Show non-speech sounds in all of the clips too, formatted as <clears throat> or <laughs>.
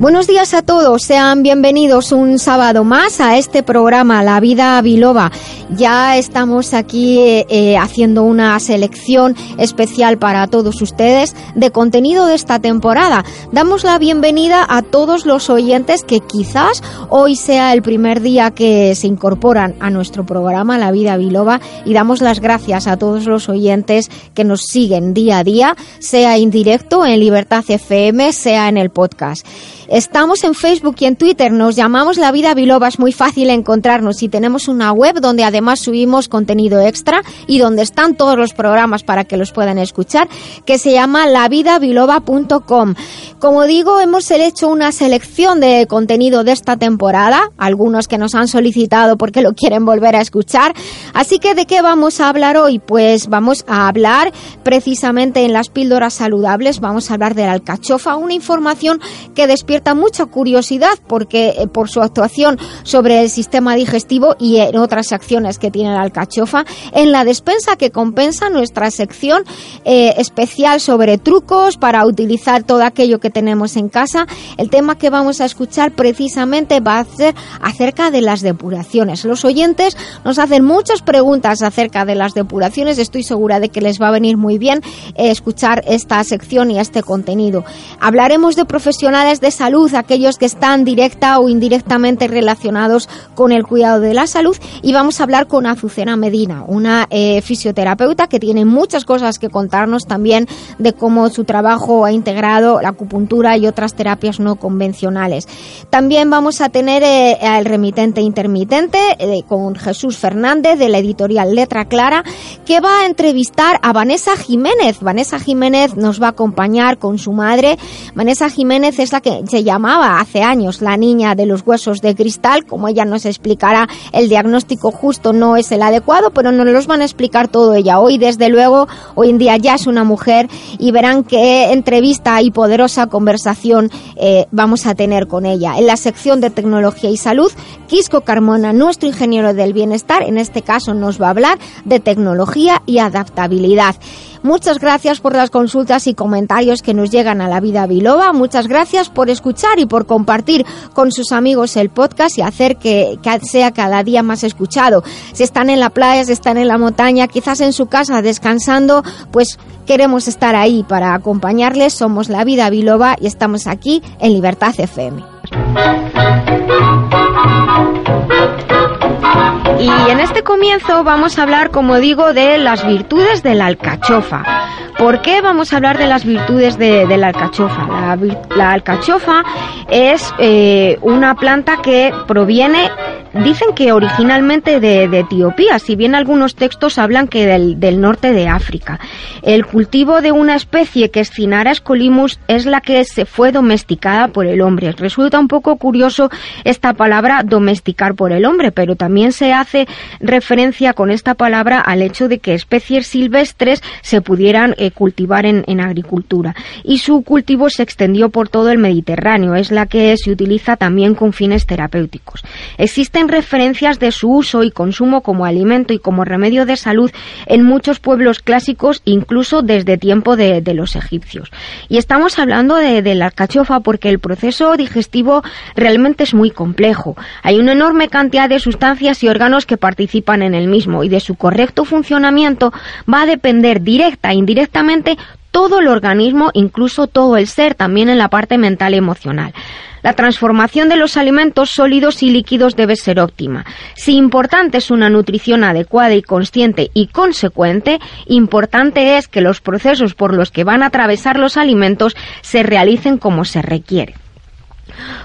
Buenos días a todos, sean bienvenidos un sábado más a este programa La Vida Biloba. Ya estamos aquí eh, haciendo una selección especial para todos ustedes de contenido de esta temporada. Damos la bienvenida a todos los oyentes que quizás hoy sea el primer día que se incorporan a nuestro programa La Vida Biloba y damos las gracias a todos los oyentes que nos siguen día a día, sea en directo en Libertad FM, sea en el podcast. Estamos en Facebook y en Twitter, nos llamamos La Vida Biloba, es muy fácil encontrarnos y tenemos una web donde además subimos contenido extra y donde están todos los programas para que los puedan escuchar, que se llama lavidabiloba.com. Como digo, hemos hecho una selección de contenido de esta temporada, algunos que nos han solicitado porque lo quieren volver a escuchar. Así que, ¿de qué vamos a hablar hoy? Pues vamos a hablar precisamente en las píldoras saludables, vamos a hablar de la alcachofa, una información que despierta mucha curiosidad porque eh, por su actuación sobre el sistema digestivo y en otras acciones que tiene la alcachofa. En la despensa que compensa nuestra sección eh, especial sobre trucos para utilizar todo aquello que tenemos en casa. El tema que vamos a escuchar precisamente va a ser acerca de las depuraciones. Los oyentes nos hacen muchas preguntas acerca de las depuraciones. Estoy segura de que les va a venir muy bien eh, escuchar esta sección y este contenido. Hablaremos de profesionales de salud, aquellos que están directa o indirectamente relacionados con el cuidado de la salud. Y vamos a hablar con Azucena Medina, una eh, fisioterapeuta que tiene muchas cosas que contarnos también de cómo su trabajo ha integrado la acupuntura y otras terapias no convencionales. También vamos a tener eh, al remitente intermitente eh, con Jesús Fernández de la editorial Letra Clara, que va a entrevistar a Vanessa Jiménez. Vanessa Jiménez nos va a acompañar con su madre. Vanessa Jiménez es la que se llamaba hace años la niña de los huesos de cristal, como ella nos explicará, el diagnóstico justo no es el adecuado, pero nos los van a explicar todo ella. Hoy, desde luego, hoy en día ya es una mujer y verán qué entrevista y poderosa conversación eh, vamos a tener con ella. En la sección de tecnología y salud, Quisco Carmona, nuestro ingeniero del bienestar, en este caso nos va a hablar de tecnología y adaptabilidad. Muchas gracias por las consultas y comentarios que nos llegan a la vida biloba. Muchas gracias por escuchar y por compartir con sus amigos el podcast y hacer que, sea cada día más escuchado. Si están en la playa, si están en la montaña, quizás en su casa descansando, pues queremos estar ahí para acompañarles. Somos la vida biloba y estamos aquí en Libertad FM. Y en este comienzo vamos a hablar, como digo, de las virtudes de la alcachofa. ¿Por qué vamos a hablar de las virtudes de, la alcachofa? La, alcachofa es eh, una planta que proviene Dicen que originalmente de, Etiopía, si bien algunos textos hablan que del, norte de África. El cultivo de una especie que es Cinara scolimus es la que se fue domesticada por el hombre. Resulta un poco curioso esta palabra domesticar por el hombre, pero también se hace referencia con esta palabra al hecho de que especies silvestres se pudieran eh, cultivar en, en agricultura. Y su cultivo se extendió por todo el Mediterráneo, es la que se utiliza también con fines terapéuticos. Existen referencias de su uso y consumo como alimento y como remedio de salud en muchos pueblos clásicos, incluso desde tiempo de, los egipcios. Y estamos hablando de, la alcachofa porque el proceso digestivo realmente es muy complejo. Hay una enorme cantidad de sustancias y órganos que participan en el mismo y de su correcto funcionamiento va a depender directa e indirectamente todo el organismo, incluso todo el ser, también en la parte mental y emocional. La transformación de los alimentos sólidos y líquidos debe ser óptima. Si importante es una nutrición adecuada y consciente y consecuente, importante es que los procesos por los que van a atravesar los alimentos se realicen como se requiere.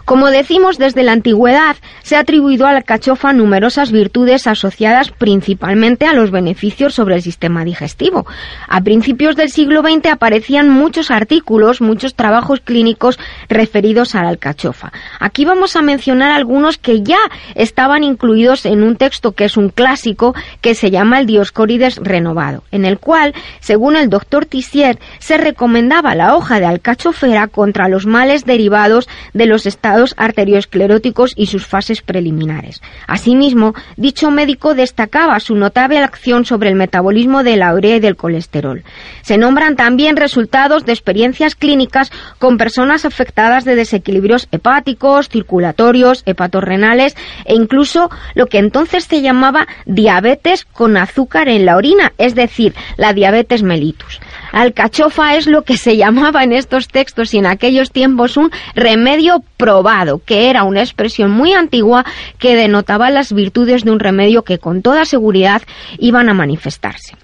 Como decimos, desde la antigüedad se ha atribuido a la alcachofa numerosas virtudes asociadas principalmente a los beneficios sobre el sistema digestivo. A principios del siglo XX aparecían muchos artículos, muchos trabajos clínicos referidos a la alcachofa. Aquí vamos a mencionar algunos que ya estaban incluidos en un texto que es un clásico que se llama el Dioscórides renovado, en el cual, según el doctor Tissier, se recomendaba la hoja de alcachofera contra los males derivados de los estados arterioscleróticos y sus fases preliminares. Asimismo, dicho médico destacaba su notable acción sobre el metabolismo de la urea y del colesterol. Se nombran también resultados de experiencias clínicas con personas afectadas de desequilibrios hepáticos, circulatorios, hepatorrenales e incluso lo que entonces se llamaba diabetes con azúcar en la orina, es decir, la diabetes mellitus. Alcachofa es lo que se llamaba en estos textos y en aquellos tiempos un remedio probado, que era una expresión muy antigua que denotaba las virtudes de un remedio que con toda seguridad iban a manifestarse.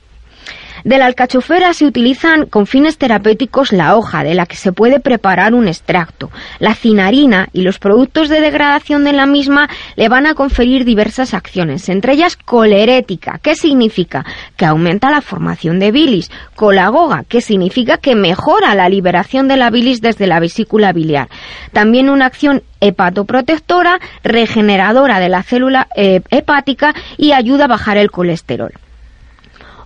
De la alcachofera se utilizan con fines terapéuticos la hoja de la que se puede preparar un extracto. La cinarina y los productos de degradación de la misma le van a conferir diversas acciones, entre ellas colerética, ¿qué significa? Que aumenta la formación de bilis. Colagoga, que significa que mejora la liberación de la bilis desde la vesícula biliar. También una acción hepatoprotectora, regeneradora de la célula eh, hepática y ayuda a bajar el colesterol.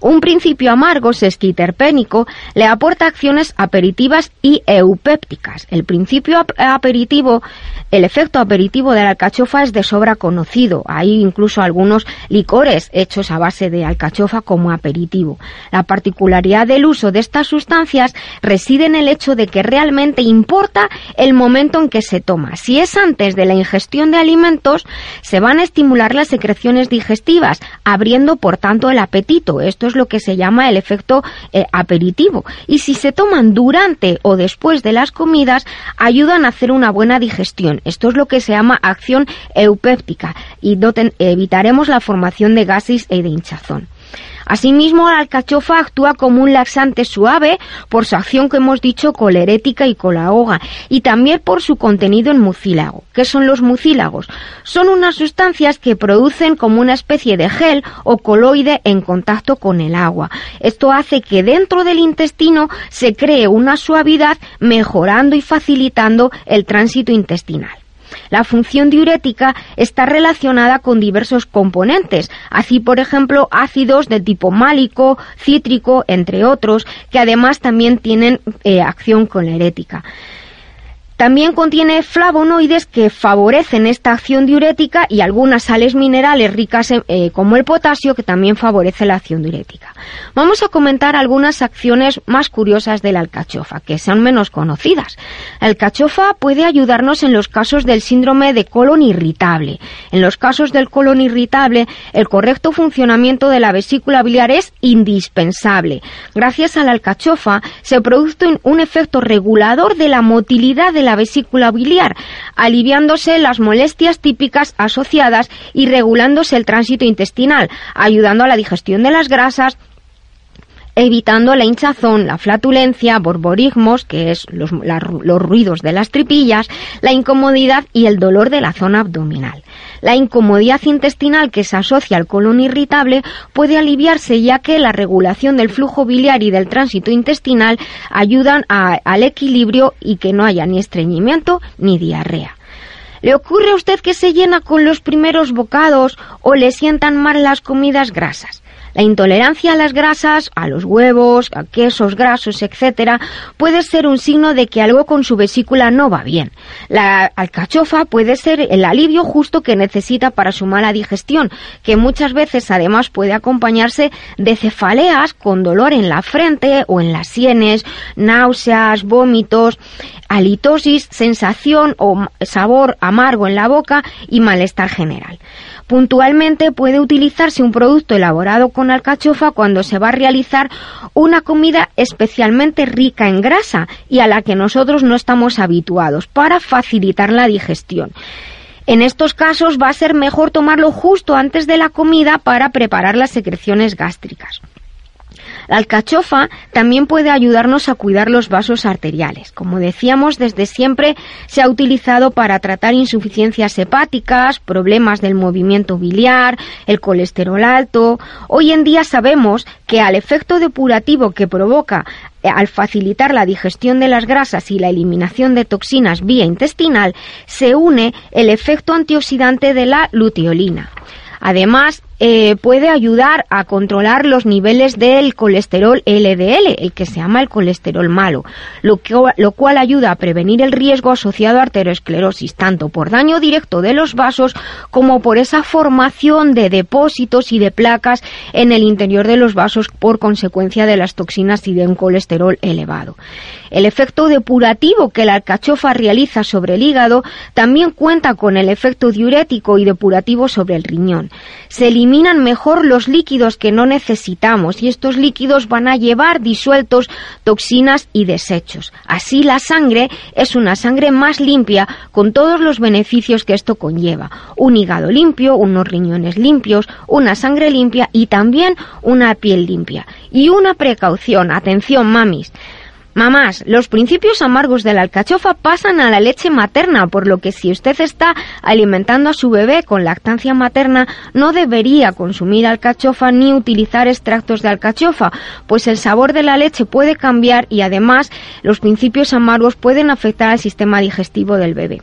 Un principio amargo sesquiterpénico le aporta acciones aperitivas y eupépticas. El principio aperitivo, el efecto aperitivo de la alcachofa es de sobra conocido. Hay incluso algunos licores hechos a base de alcachofa como aperitivo. La particularidad del uso de estas sustancias reside en el hecho de que realmente importa el momento en que se toma. Si es antes de la ingestión de alimentos, se van a estimular las secreciones digestivas, abriendo por tanto el apetito. Esto es lo que se llama el efecto eh, aperitivo. Y si se toman durante o después de las comidas, ayudan a hacer una buena digestión. Esto es lo que se llama acción eupéptica y evitaremos la formación de gases y de hinchazón. Asimismo, la alcachofa actúa como un laxante suave por su acción que hemos dicho colerética y colaoga y también por su contenido en mucílago. ¿Qué son los mucílagos? Son unas sustancias que producen como una especie de gel o coloide en contacto con el agua. Esto hace que dentro del intestino se cree una suavidad mejorando y facilitando el tránsito intestinal. La función diurética está relacionada con diversos componentes, así por ejemplo ácidos de tipo málico, cítrico, entre otros, que además también tienen eh, acción colerética. También contiene flavonoides que favorecen esta acción diurética y algunas sales minerales ricas eh, como el potasio que también favorece la acción diurética. Vamos a comentar algunas acciones más curiosas de la alcachofa, que son menos conocidas. La alcachofa puede ayudarnos en los casos del síndrome de colon irritable. En los casos del colon irritable, el correcto funcionamiento de la vesícula biliar es indispensable. Gracias a la alcachofa se produce un efecto regulador de la motilidad de la la vesícula biliar, aliviándose las molestias típicas asociadas y regulándose el tránsito intestinal, ayudando a la digestión de las grasas, evitando la hinchazón, la flatulencia, borborismos, que es los, los, ruidos de las tripillas, la incomodidad y el dolor de la zona abdominal. La incomodidad intestinal que se asocia al colon irritable puede aliviarse ya que la regulación del flujo biliar y del tránsito intestinal ayudan al equilibrio y que no haya ni estreñimiento ni diarrea. ¿Le ocurre a usted que se llena con los primeros bocados o le sientan mal las comidas grasas? La intolerancia a las grasas, a los huevos, a quesos grasos, etcétera, puede ser un signo de que algo con su vesícula no va bien. La alcachofa puede ser el alivio justo que necesita para su mala digestión, que muchas veces además puede acompañarse de cefaleas con dolor en la frente o en las sienes, náuseas, vómitos, halitosis, sensación o sabor amargo en la boca y malestar general. Puntualmente puede utilizarse un producto elaborado con alcachofa cuando se va a realizar una comida especialmente rica en grasa y a la que nosotros no estamos habituados para facilitar la digestión. En estos casos va a ser mejor tomarlo justo antes de la comida para preparar las secreciones gástricas. La alcachofa también puede ayudarnos a cuidar los vasos arteriales. Como decíamos, desde siempre se ha utilizado para tratar insuficiencias hepáticas, problemas del movimiento biliar, el colesterol alto. Hoy en día sabemos que al efecto depurativo que provoca eh, al facilitar la digestión de las grasas y la eliminación de toxinas vía intestinal, se une el efecto antioxidante de la luteolina. Además, eh, puede ayudar a controlar los niveles del colesterol LDL, el que se llama el colesterol malo, lo, lo cual ayuda a prevenir el riesgo asociado a arteriosclerosis, tanto por daño directo de los vasos como por esa formación de depósitos y de placas en el interior de los vasos por consecuencia de las toxinas y de un colesterol elevado. El efecto depurativo que la alcachofa realiza sobre el hígado también cuenta con el efecto diurético y depurativo sobre el riñón. Se eliminan mejor los líquidos que no necesitamos y estos líquidos van a llevar disueltos toxinas y desechos. Así la sangre es una sangre más limpia con todos los beneficios que esto conlleva. Un hígado limpio, unos riñones limpios, una sangre limpia y también una piel limpia. Y una precaución, atención mamis, Mamás, los principios amargos de la alcachofa pasan a la leche materna, por lo que si usted está alimentando a su bebé con lactancia materna, no debería consumir alcachofa ni utilizar extractos de alcachofa, pues el sabor de la leche puede cambiar y además los principios amargos pueden afectar al sistema digestivo del bebé.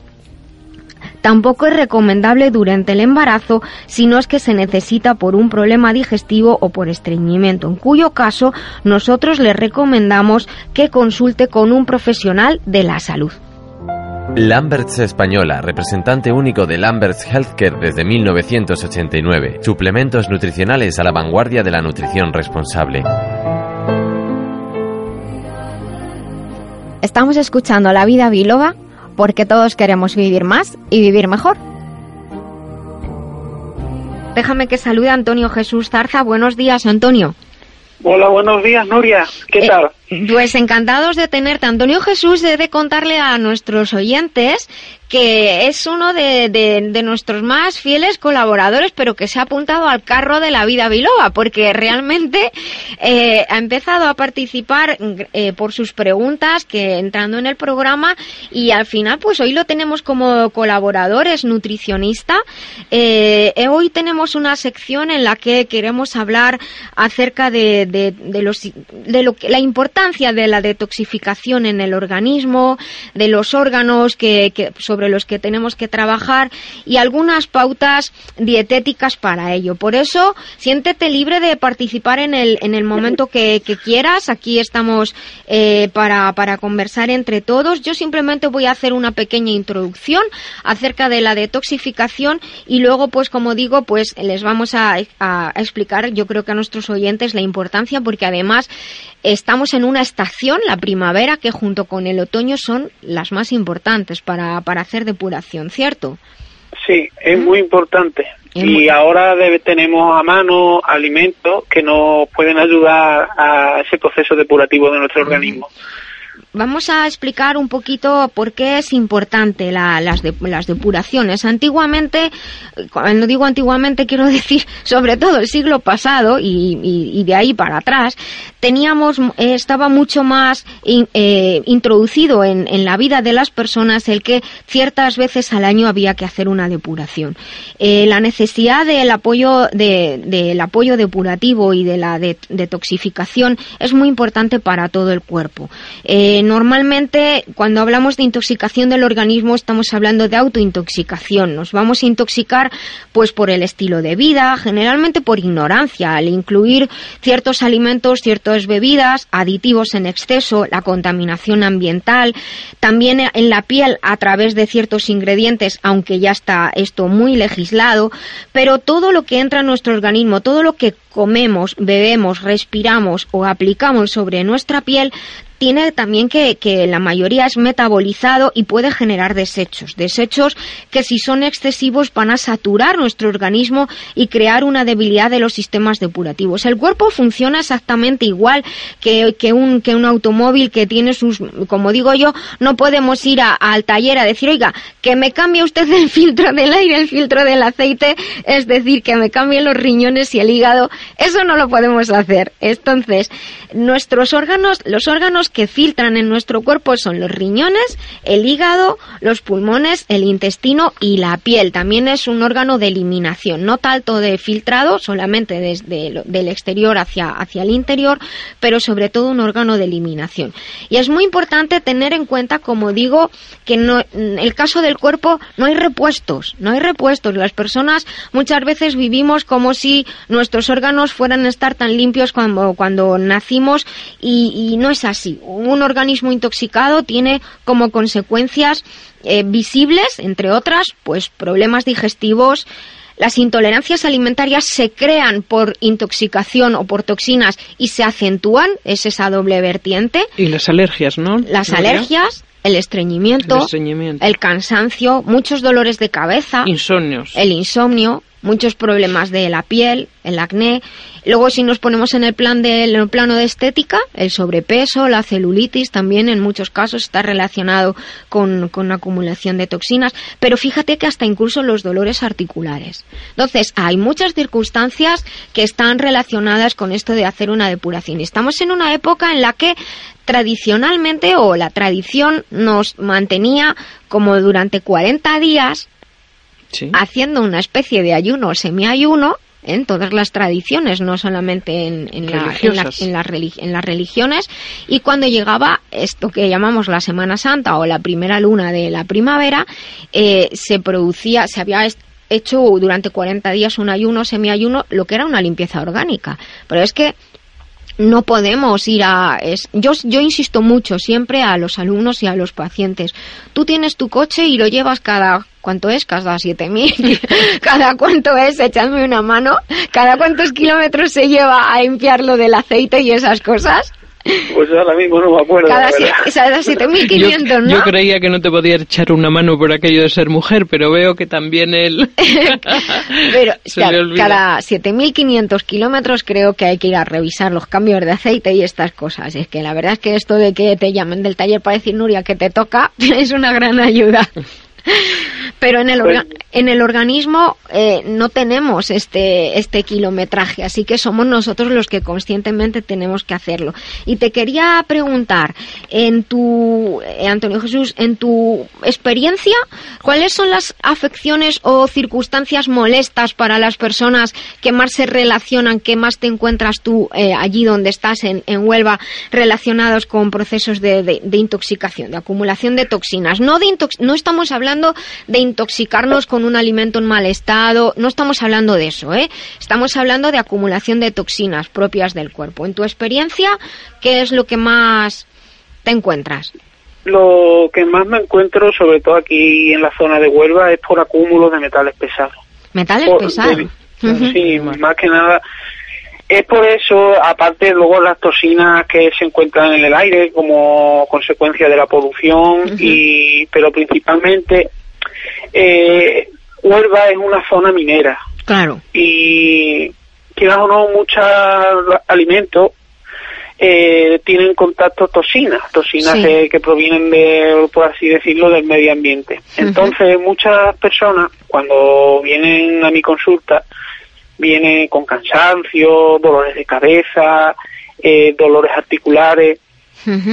Tampoco es recomendable durante el embarazo si no es que se necesita por un problema digestivo o por estreñimiento, en cuyo caso nosotros le recomendamos que consulte con un profesional de la salud. Lamberts Española, representante único de Lamberts Healthcare desde 1989. Suplementos nutricionales a la vanguardia de la nutrición responsable. Estamos escuchando La Vida Biloba porque todos queremos vivir más y vivir mejor. Déjame que salude a Antonio Jesús Zarza. Buenos días, Antonio. Hola, buenos días, Nuria. ¿Qué eh, tal? Pues encantados de tenerte. Antonio Jesús, de contarle a nuestros oyentes que es uno de, de, nuestros más fieles colaboradores, pero que se ha apuntado al carro de la vida biloba, porque realmente eh, ha empezado a participar eh, por sus preguntas, que entrando en el programa, y al final, pues hoy lo tenemos como colaborador, es nutricionista. Eh, hoy tenemos una sección en la que queremos hablar acerca de, de, los, de lo que, la importancia de la detoxificación en el organismo, de los órganos que, sobre los que tenemos que trabajar y algunas pautas dietéticas para ello. Por eso, siéntete libre de participar en el, en el momento que, quieras. Aquí estamos eh, para, para conversar entre todos. Yo simplemente voy a hacer una pequeña introducción acerca de la detoxificación y luego, pues como digo, pues les vamos a, a explicar, yo creo que a nuestros oyentes, la importancia porque además estamos en una estación, la primavera, que junto con el otoño son las más importantes para, para hacer depuración, ¿cierto? Sí, es muy importante. y ahora tenemos a mano alimentos que nos pueden ayudar a ese proceso depurativo de nuestro organismo. Vamos a explicar un poquito por qué es importante las, depuraciones. Antiguamente, cuando digo antiguamente quiero <laughs> decir sobre todo el siglo pasado y, de ahí para atrás, teníamos, eh, estaba mucho más eh, introducido en, la vida de las personas el que ciertas veces al año había que hacer una depuración. Eh, la necesidad del apoyo, de, del apoyo depurativo y de la detoxificación es muy importante para todo el cuerpo normalmente cuando hablamos de intoxicación del organismo estamos hablando de autointoxicación. Nos vamos a intoxicar pues por el estilo de vida, generalmente por ignorancia, al incluir ciertos alimentos, ciertas bebidas, aditivos en exceso, la contaminación ambiental, también en la piel a través de ciertos ingredientes, aunque ya está esto muy legislado, pero todo lo que entra en nuestro organismo, todo lo que comemos, bebemos, respiramos o aplicamos sobre nuestra piel tiene también que, la mayoría es metabolizado y puede generar desechos. Desechos que si son excesivos van a saturar nuestro organismo y crear una debilidad de los sistemas depurativos. El cuerpo funciona exactamente igual que, un, que un automóvil que tiene sus, como digo yo, no podemos ir al taller a decir, oiga, que me cambie usted el filtro del aire, el filtro del aceite, es decir, que me cambie los riñones y el hígado. Eso no lo podemos hacer. Entonces, nuestros órganos, los órganos que filtran en nuestro cuerpo son los riñones, el hígado, los pulmones, el intestino y la piel. También es un órgano de eliminación, no tanto de filtrado, solamente desde el exterior hacia, hacia el interior, pero sobre todo un órgano de eliminación. Y es muy importante tener en cuenta, como digo, que en el caso del cuerpo no hay repuestos, no hay repuestos. Las personas muchas veces vivimos como si nuestros órganos fueran a estar tan limpios cuando, cuando nacimos y, no es así. Un organismo intoxicado tiene como consecuencias eh, visibles, entre otras, pues problemas digestivos, las intolerancias alimentarias se crean por intoxicación o por toxinas y se acentúan, es esa doble vertiente. Y las alergias, ¿no? Las alergias, el estreñimiento, el, cansancio, muchos dolores de cabeza, insomnios, el insomnio, muchos problemas de la piel, el acné. Luego, si nos ponemos en el, plan de, plano de estética, el sobrepeso, la celulitis también en muchos casos está relacionado con, con acumulación de toxinas. Pero fíjate que hasta incluso los dolores articulares. Entonces, hay muchas circunstancias que están relacionadas con esto de hacer una depuración. Estamos en una época en la que tradicionalmente o la tradición nos mantenía como durante 40 días haciendo una especie de ayuno o semiayuno en todas las tradiciones, no solamente en, en, las religiones. Y cuando llegaba esto que llamamos la Semana Santa o la primera luna de la primavera, eh, se producía, se había hecho durante 40 días un ayuno, semiayuno, lo que era una limpieza orgánica. Pero es que no podemos ir a... Es, yo, yo insisto mucho siempre a los alumnos y a los pacientes. Tú tienes tu coche y lo llevas cada... ¿Cuánto es? Cada 7.000. <laughs> ¿Cada cuánto es? Echadme una mano. ¿Cada cuántos kilómetros se lleva a limpiarlo del aceite y esas cosas? Pues ahora mismo no me acuerdo. Cada 7.500, <laughs> ¿no? Yo creía que no te podía echar una mano por aquello de ser mujer, pero veo que también él... <laughs> pero cada 7.500 kilómetros creo que hay que ir a revisar los cambios de aceite y estas cosas. Es que la verdad es que esto de que te llamen del taller para decir, Nuria, que te toca, es una gran ayuda. <laughs> Pero en el, pues en el organismo eh, no tenemos este, este kilometraje, así que somos nosotros los que conscientemente tenemos que hacerlo. Y te quería preguntar, en tu, eh, Antonio Jesús, en tu experiencia, ¿cuáles son las afecciones o circunstancias molestas para las personas que más se relacionan, que más te encuentras tú eh, allí donde estás, en, en, Huelva, relacionados con procesos de, de, intoxicación, de acumulación de toxinas? No, de no estamos hablando de intoxicarnos con un alimento en mal estado, no estamos hablando de eso, ¿eh? Estamos hablando de acumulación de toxinas propias del cuerpo. En tu experiencia, ¿qué es lo que más te encuentras? Lo que más me encuentro, sobre todo aquí en la zona de Huelva, es por acúmulo de metales pesados. ¿Metales pesados? Sí, más que nada. Es por eso, aparte luego las toxinas que se encuentran en el aire como consecuencia de la polución, y pero principalmente eh, Huelva es una zona minera. Claro. Y quizás o no, muchos alimentos eh, tienen contacto toxinas, toxinas que, provienen de, por así decirlo, del medio ambiente. Entonces, muchas personas, cuando vienen a mi consulta, vienen con cansancio, dolores de cabeza, eh, dolores articulares.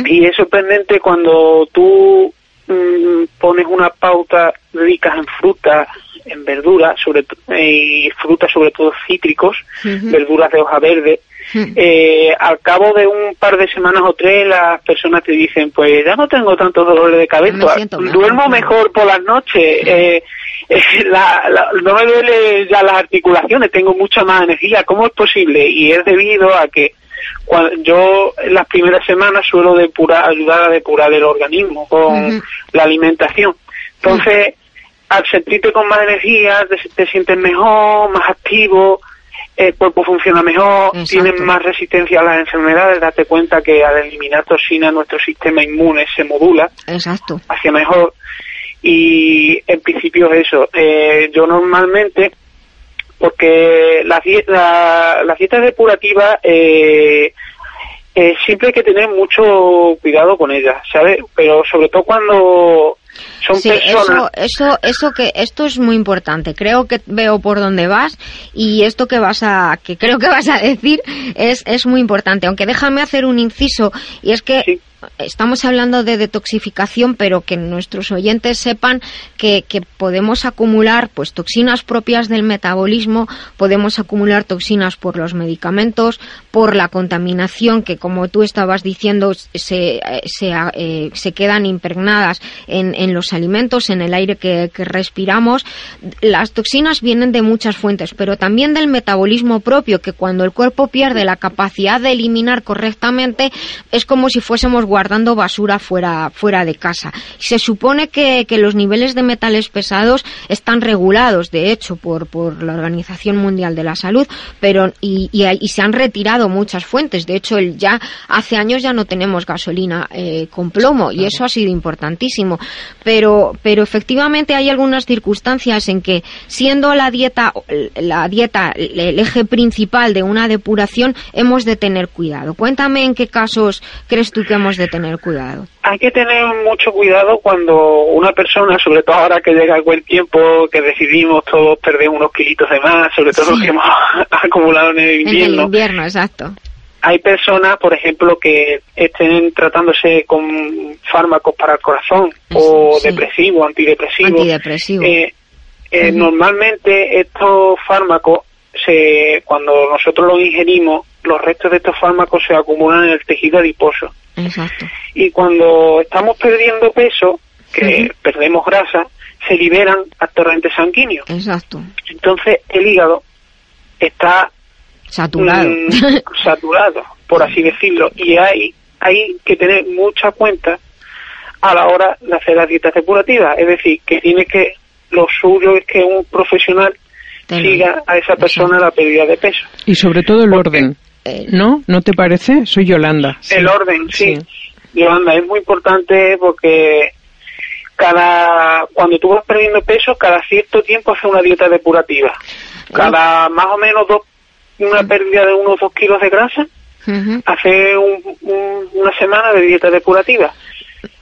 Y es sorprendente cuando tú mm, pones una pauta rica en fruta, en verduras, sobre y frutas sobre todo cítricos, verduras de hoja verde. Eh, al cabo de un par de semanas o tres las personas te dicen pues ya no tengo tantos dolores de cabeza, duermo mejor por las noches, eh, <laughs> eh, no me duele ya las articulaciones, tengo mucha más energía, ¿cómo es posible? Y es debido a que cuando yo en las primeras semanas suelo depurar, ayudar a depurar el organismo con la alimentación. Entonces, al sentirte con más energía, te, sientes mejor, más activo el cuerpo funciona mejor, tienen más resistencia a las enfermedades, date cuenta que al eliminar toxinas nuestro sistema inmune se modula Exacto. hacia mejor y en principio es eso. Eh, yo normalmente, porque la, la, la dieta depurativa eh, eh, siempre hay que tener mucho cuidado con ella, ¿sabes? Pero sobre todo cuando son sí, personas... Eso, eso, eso que esto es muy importante. Creo que veo por dónde vas y esto que vas a, que creo que vas a decir es, es muy importante. Aunque déjame hacer un inciso y es que estamos hablando de detoxificación, pero que nuestros oyentes sepan que, podemos acumular pues toxinas propias del metabolismo, podemos acumular toxinas por los medicamentos, por la contaminación que, como tú estabas diciendo, se, se, eh, se quedan impregnadas en, en, los alimentos, en el aire que, que respiramos. Las toxinas vienen de muchas fuentes, pero también del metabolismo propio, que cuando el cuerpo pierde la capacidad de eliminar correctamente, es como si fuésemos guardando basura fuera, fuera de casa. Se supone que, que los niveles de metales pesados están regulados, de hecho, por, por la Organización Mundial de la Salud, pero y, y, se han retirado muchas fuentes. De hecho, el, ya hace años ya no tenemos gasolina eh, con plomo y eso ha sido importantísimo. Pero, pero efectivamente hay algunas circunstancias en que, siendo la dieta, la dieta el eje principal de una depuración, hemos de tener cuidado. Cuéntame en qué casos crees tú que hemos de tener cuidado? Hay que tener mucho cuidado cuando una persona, sobre todo ahora que llega el buen tiempo, que decidimos todos perder unos kilitos de más, sobre todo los que hemos <laughs> acumulado en el invierno. En el invierno, exacto. Hay personas, por ejemplo, que estén tratándose con fármacos para el corazón o depresivos, antidepresivos. Antidepresivo. Eh, eh, normalmente estos fármacos, se, cuando nosotros los ingerimos, los restos de estos fármacos se acumulan en el tejido adiposo. Exacto. Y cuando estamos perdiendo peso, que perdemos grasa, se liberan a torrentes sanguíneos. Exacto. Entonces el hígado está saturado, mm, saturado, por así decirlo, y hay hay que tener mucha cuenta a la hora de hacer las dietas depurativas, es decir, que tiene que lo suyo es que un profesional siga a esa persona la pérdida de peso. Y sobre todo el orden. Eh, ¿No? ¿No te parece? Soy Yolanda. El orden, sí. Yolanda, es muy importante porque cada cuando tú vas perdiendo peso, cada cierto tiempo hace una dieta depurativa. Cada más o menos dos, una pérdida de unos dos kilos de grasa, hace una semana de dieta depurativa.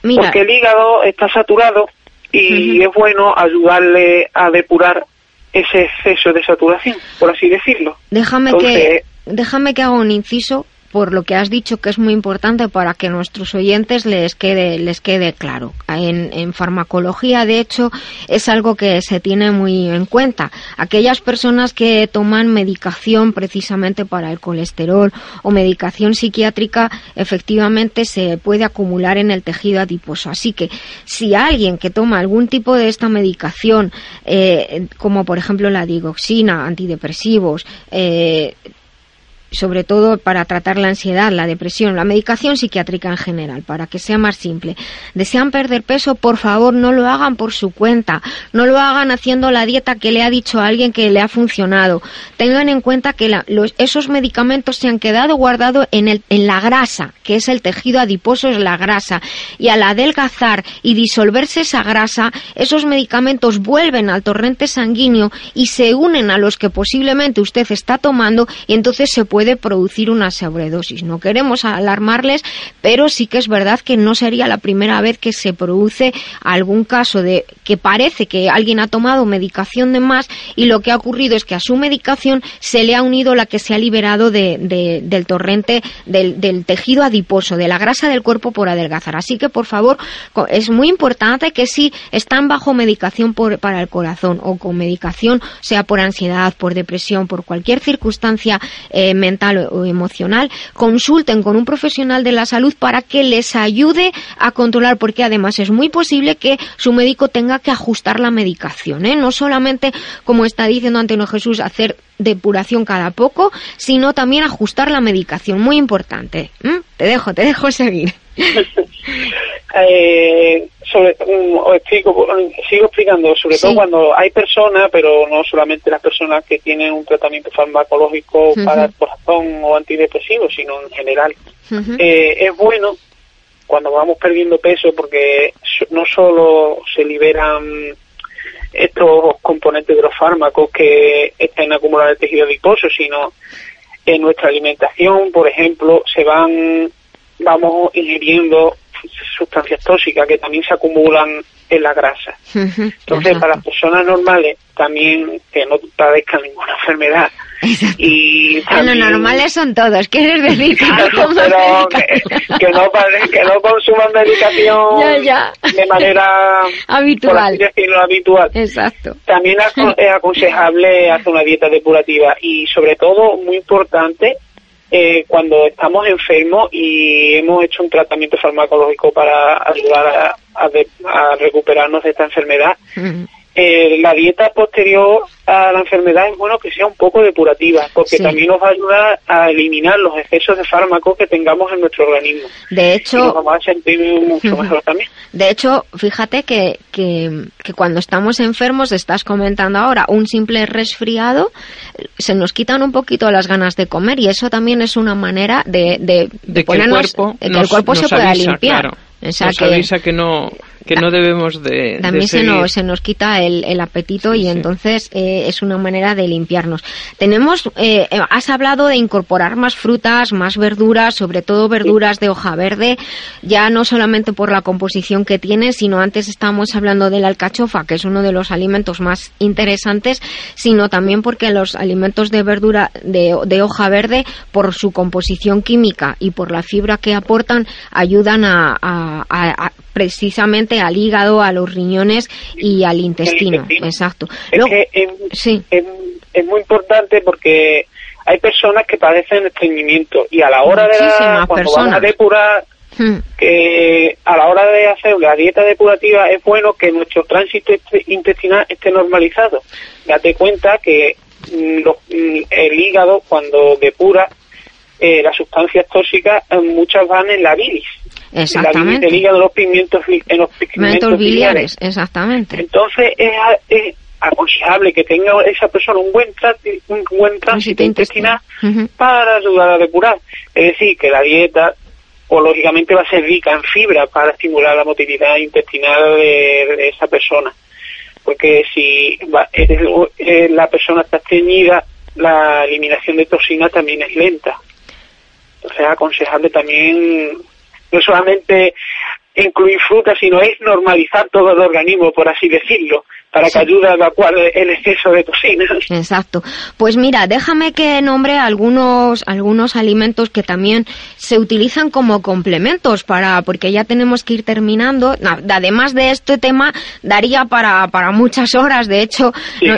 Porque el hígado está saturado y es bueno ayudarle a depurar ese exceso de saturación, por así decirlo. Déjame que déjame que haga un inciso por lo que has dicho que es muy importante para que nuestros oyentes les quede, les quede claro. En, farmacología, de hecho, es algo que se tiene muy en cuenta. Aquellas personas que toman medicación precisamente para el colesterol o medicación psiquiátrica, efectivamente se puede acumular en el tejido adiposo. Así que si alguien que toma algún tipo de esta medicación, eh, como por ejemplo la digoxina, antidepresivos, eh, sobre todo para tratar la ansiedad, la depresión, la medicación psiquiátrica en general, para que sea más simple. Desean perder peso, por favor, no lo hagan por su cuenta, no lo hagan haciendo la dieta que le ha dicho a alguien que le ha funcionado. Tengan en cuenta que esos medicamentos se han quedado guardados en, el, en la grasa, que es el tejido adiposo, es la grasa, y al adelgazar y disolverse esa grasa, esos medicamentos vuelven al torrente sanguíneo y se unen a los que posiblemente usted está tomando y entonces se puede puede producir una sobredosis. No queremos alarmarles, pero sí que es verdad que no sería la primera vez que se produce algún caso de que parece que alguien ha tomado medicación de más y lo que ha ocurrido es que a su medicación se le ha unido la que se ha liberado del torrente del, tejido adiposo, de la grasa del cuerpo por adelgazar. Así que, por favor, es muy importante que si están bajo medicación para el corazón o con medicación, sea por ansiedad, por depresión, por cualquier circunstancia eh, mental o emocional, consulten con un profesional de la salud para que les ayude a controlar, porque además es muy posible que su médico tenga que ajustar la medicación, ¿eh? no solamente, como está diciendo Antonio Jesús, hacer depuración cada poco, sino también ajustar la medicación, muy importante. Te dejo, te dejo seguir. <laughs> eh, sobre, os explico, sigo explicando, sobre todo cuando hay personas, pero no solamente las personas que tienen un tratamiento farmacológico para el corazón o antidepresivo, sino en general. eh, es bueno cuando vamos perdiendo peso porque no solo se liberan estos componentes de los fármacos que están acumulados en el tejido adiposo, sino en nuestra alimentación, por ejemplo, se van, vamos ingiriendo sustancias tóxicas que también se acumulan en la grasa. Entonces, para las personas normales, también que no padezcan ninguna enfermedad, y también... normales son todos, quieres decir que no que, no, que no consuman medicación de manera habitual. habitual. Exacto. También es aconsejable hacer una dieta depurativa y sobre todo, muy importante, eh, cuando estamos enfermos y hemos hecho un tratamiento farmacológico para ayudar a, recuperarnos de esta enfermedad, eh, la dieta posterior a la enfermedad es bueno que sea un poco depurativa, porque también nos va a ayudar a eliminar los excesos de fármacos que tengamos en nuestro organismo. De hecho, nos vamos a sentir mucho mejor también. De hecho, fíjate que, que, cuando estamos enfermos, estás comentando ahora, un simple resfriado, se nos quitan un poquito las ganas de comer y eso también es una manera de, de, ponernos, que el cuerpo, se pueda limpiar. nos avisa que no que no debemos de también se nos se nos quita el, el apetito y entonces eh, es una manera de limpiarnos. Tenemos eh, has hablado de incorporar más frutas más verduras sobre todo verduras de hoja verde ya no solamente por la composición que tiene sino antes estábamos hablando de la alcachofa que es uno de los alimentos más interesantes sino también porque los alimentos de verdura de, de hoja verde por su composición química y por la fibra que aportan ayudan a, a precisamente al hígado, a los riñones y al intestino. Exacto. Es que es, muy importante porque hay personas que padecen estreñimiento y a la hora de la, cuando van a depurar hmm. que a la hora de hacer la dieta depurativa es bueno que nuestro tránsito intestinal esté normalizado. Date cuenta que mm, mm, el hígado cuando depura eh, las sustancias tóxicas eh, muchas van en la bilis Exactamente. El hígado, los pigmentos, en los pigmentos biliares. Exactamente. Entonces es, aconsejable que tenga esa persona un buen, un buen tránsito intestinal para ayudar a depurar. Es decir, que la dieta o lógicamente va a ser rica en fibra para estimular la motilidad intestinal de, esa persona. Porque si eh, la persona está estreñida, la eliminación de toxinas también es lenta. Entonces es aconsejable también no solamente incluir fruta, sino es normalizar todo el organismo, por así decirlo para que ayude a evacuar el exceso de toxinas. Exacto. Pues mira, déjame que nombre algunos algunos alimentos que también se utilizan como complementos para porque ya tenemos que ir terminando. Además de este tema daría para, para muchas horas. De hecho,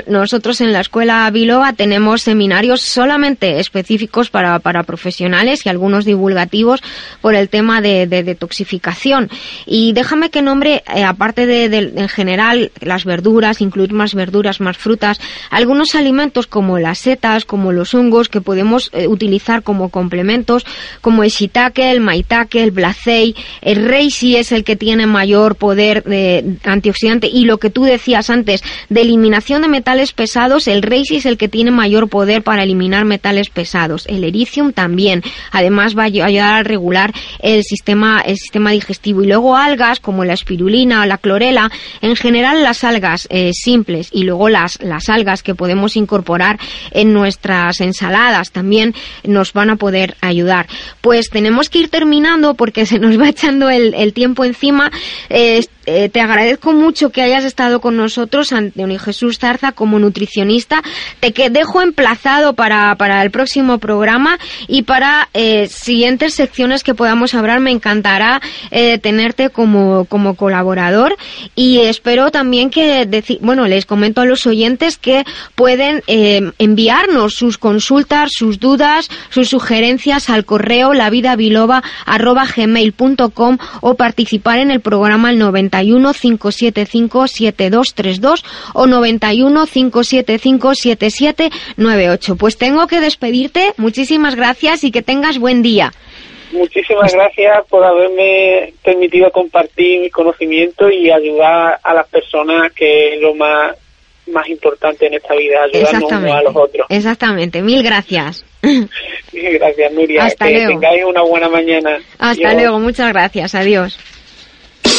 nosotros en la escuela Biloba tenemos seminarios solamente específicos para, para profesionales y algunos divulgativos por el tema de, detoxificación. Y déjame que nombre, eh, aparte de, de en general las verduras incluir más verduras, más frutas, algunos alimentos como las setas, como los hongos que podemos eh, utilizar como complementos, como el shiitake, el maitake, el blacei, el reishi es el que tiene mayor poder de antioxidante y lo que tú decías antes de eliminación de metales pesados, el reishi es el que tiene mayor poder para eliminar metales pesados, el ericium también, además va a ayudar a regular el sistema el sistema digestivo. Y luego algas como la espirulina o la clorela, en general las algas eh, simples y luego las, las algas que podemos incorporar en nuestras ensaladas también nos van a poder ayudar. Pues tenemos que ir terminando porque <laughs> se nos va echando el, el tiempo encima. Eh, eh, te agradezco mucho que hayas estado con nosotros, Antonio Jesús Zarza, como nutricionista. Te dejo emplazado para, para el próximo programa y para eh, siguientes secciones que podamos hablar. Me encantará eh, tenerte como, como colaborador y espero también que, bueno, les comento a los oyentes que pueden enviarnos sus consultas, sus dudas, sus sugerencias al correo lavidabiloba.gmail.com o participar en el programa el 90 91 575 7232 o 91 575 7798. Pues tengo que despedirte. Muchísimas gracias y que tengas buen día. muchísimas gracias por haberme permitido compartir mi conocimiento y ayudar a las personas que es lo más más importante en esta vida, ayudarnos unos a los otros. Exactamente, mil gracias. <laughs> Mil gracias, Nuria. Hasta que luego. tengáis una buena mañana. Hasta luego, muchas gracias, adiós.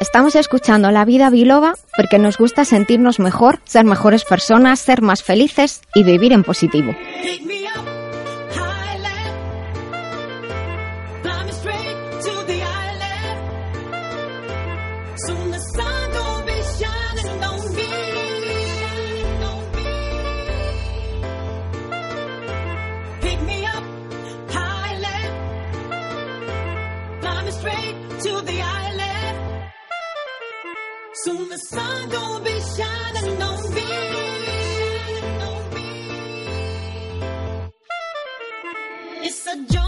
Estamos escuchando La Vida Biloba porque nos gusta sentirnos mejor, ser mejores personas, ser más felices y vivir en positivo. To the island. The sun gonna be shining on me. It's a jungle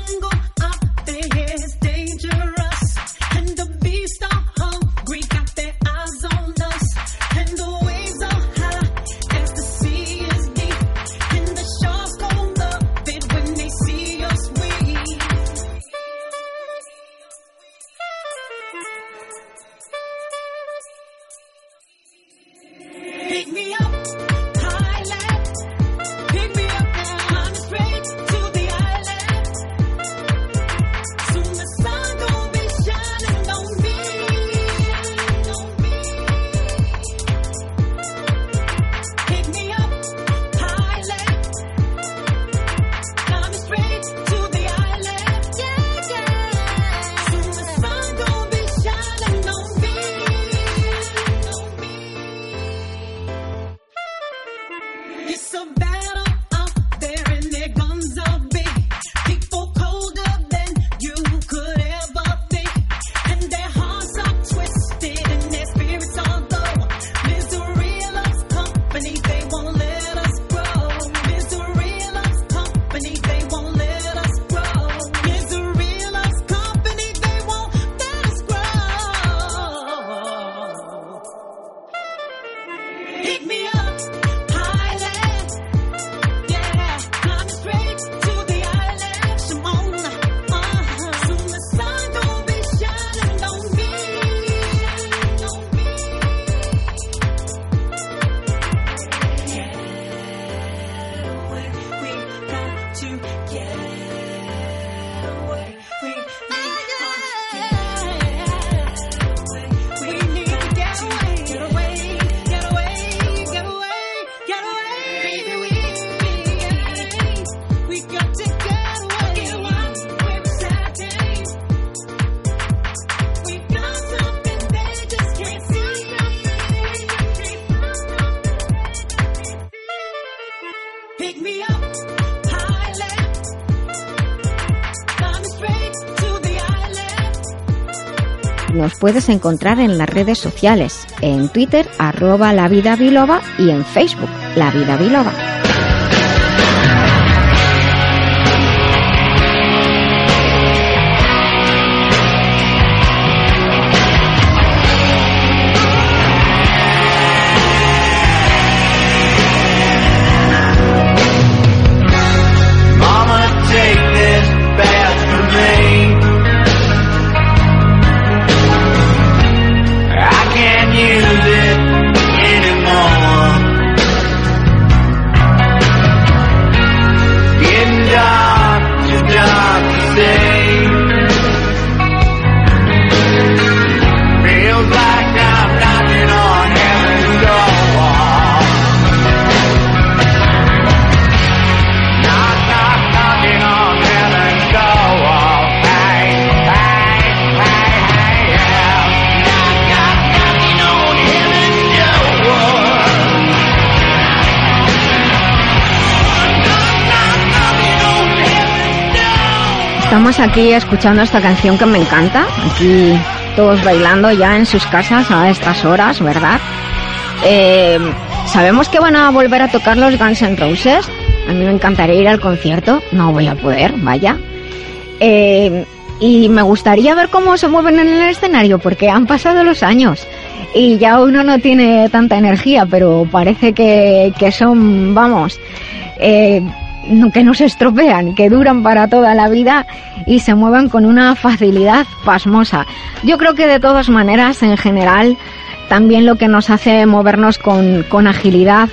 puedes encontrar en las redes sociales, en Twitter, arroba La Vida Biloba y en Facebook, La Vida Biloba. Aquí escuchando esta canción que me encanta, aquí todos bailando ya en sus casas a estas horas, ¿verdad? Eh, Sabemos que van a volver a tocar los Guns N' Roses. A mí me encantaría ir al concierto. No voy a poder, vaya. Eh, y me gustaría ver cómo se mueven en el escenario, porque han pasado los años y ya uno no tiene tanta energía, pero parece que, que son, vamos, eh, que no se estropean, que duran para toda la vida y se mueven con una facilidad pasmosa. Yo creo que de todas maneras, en general, también lo que nos hace movernos con, con agilidad,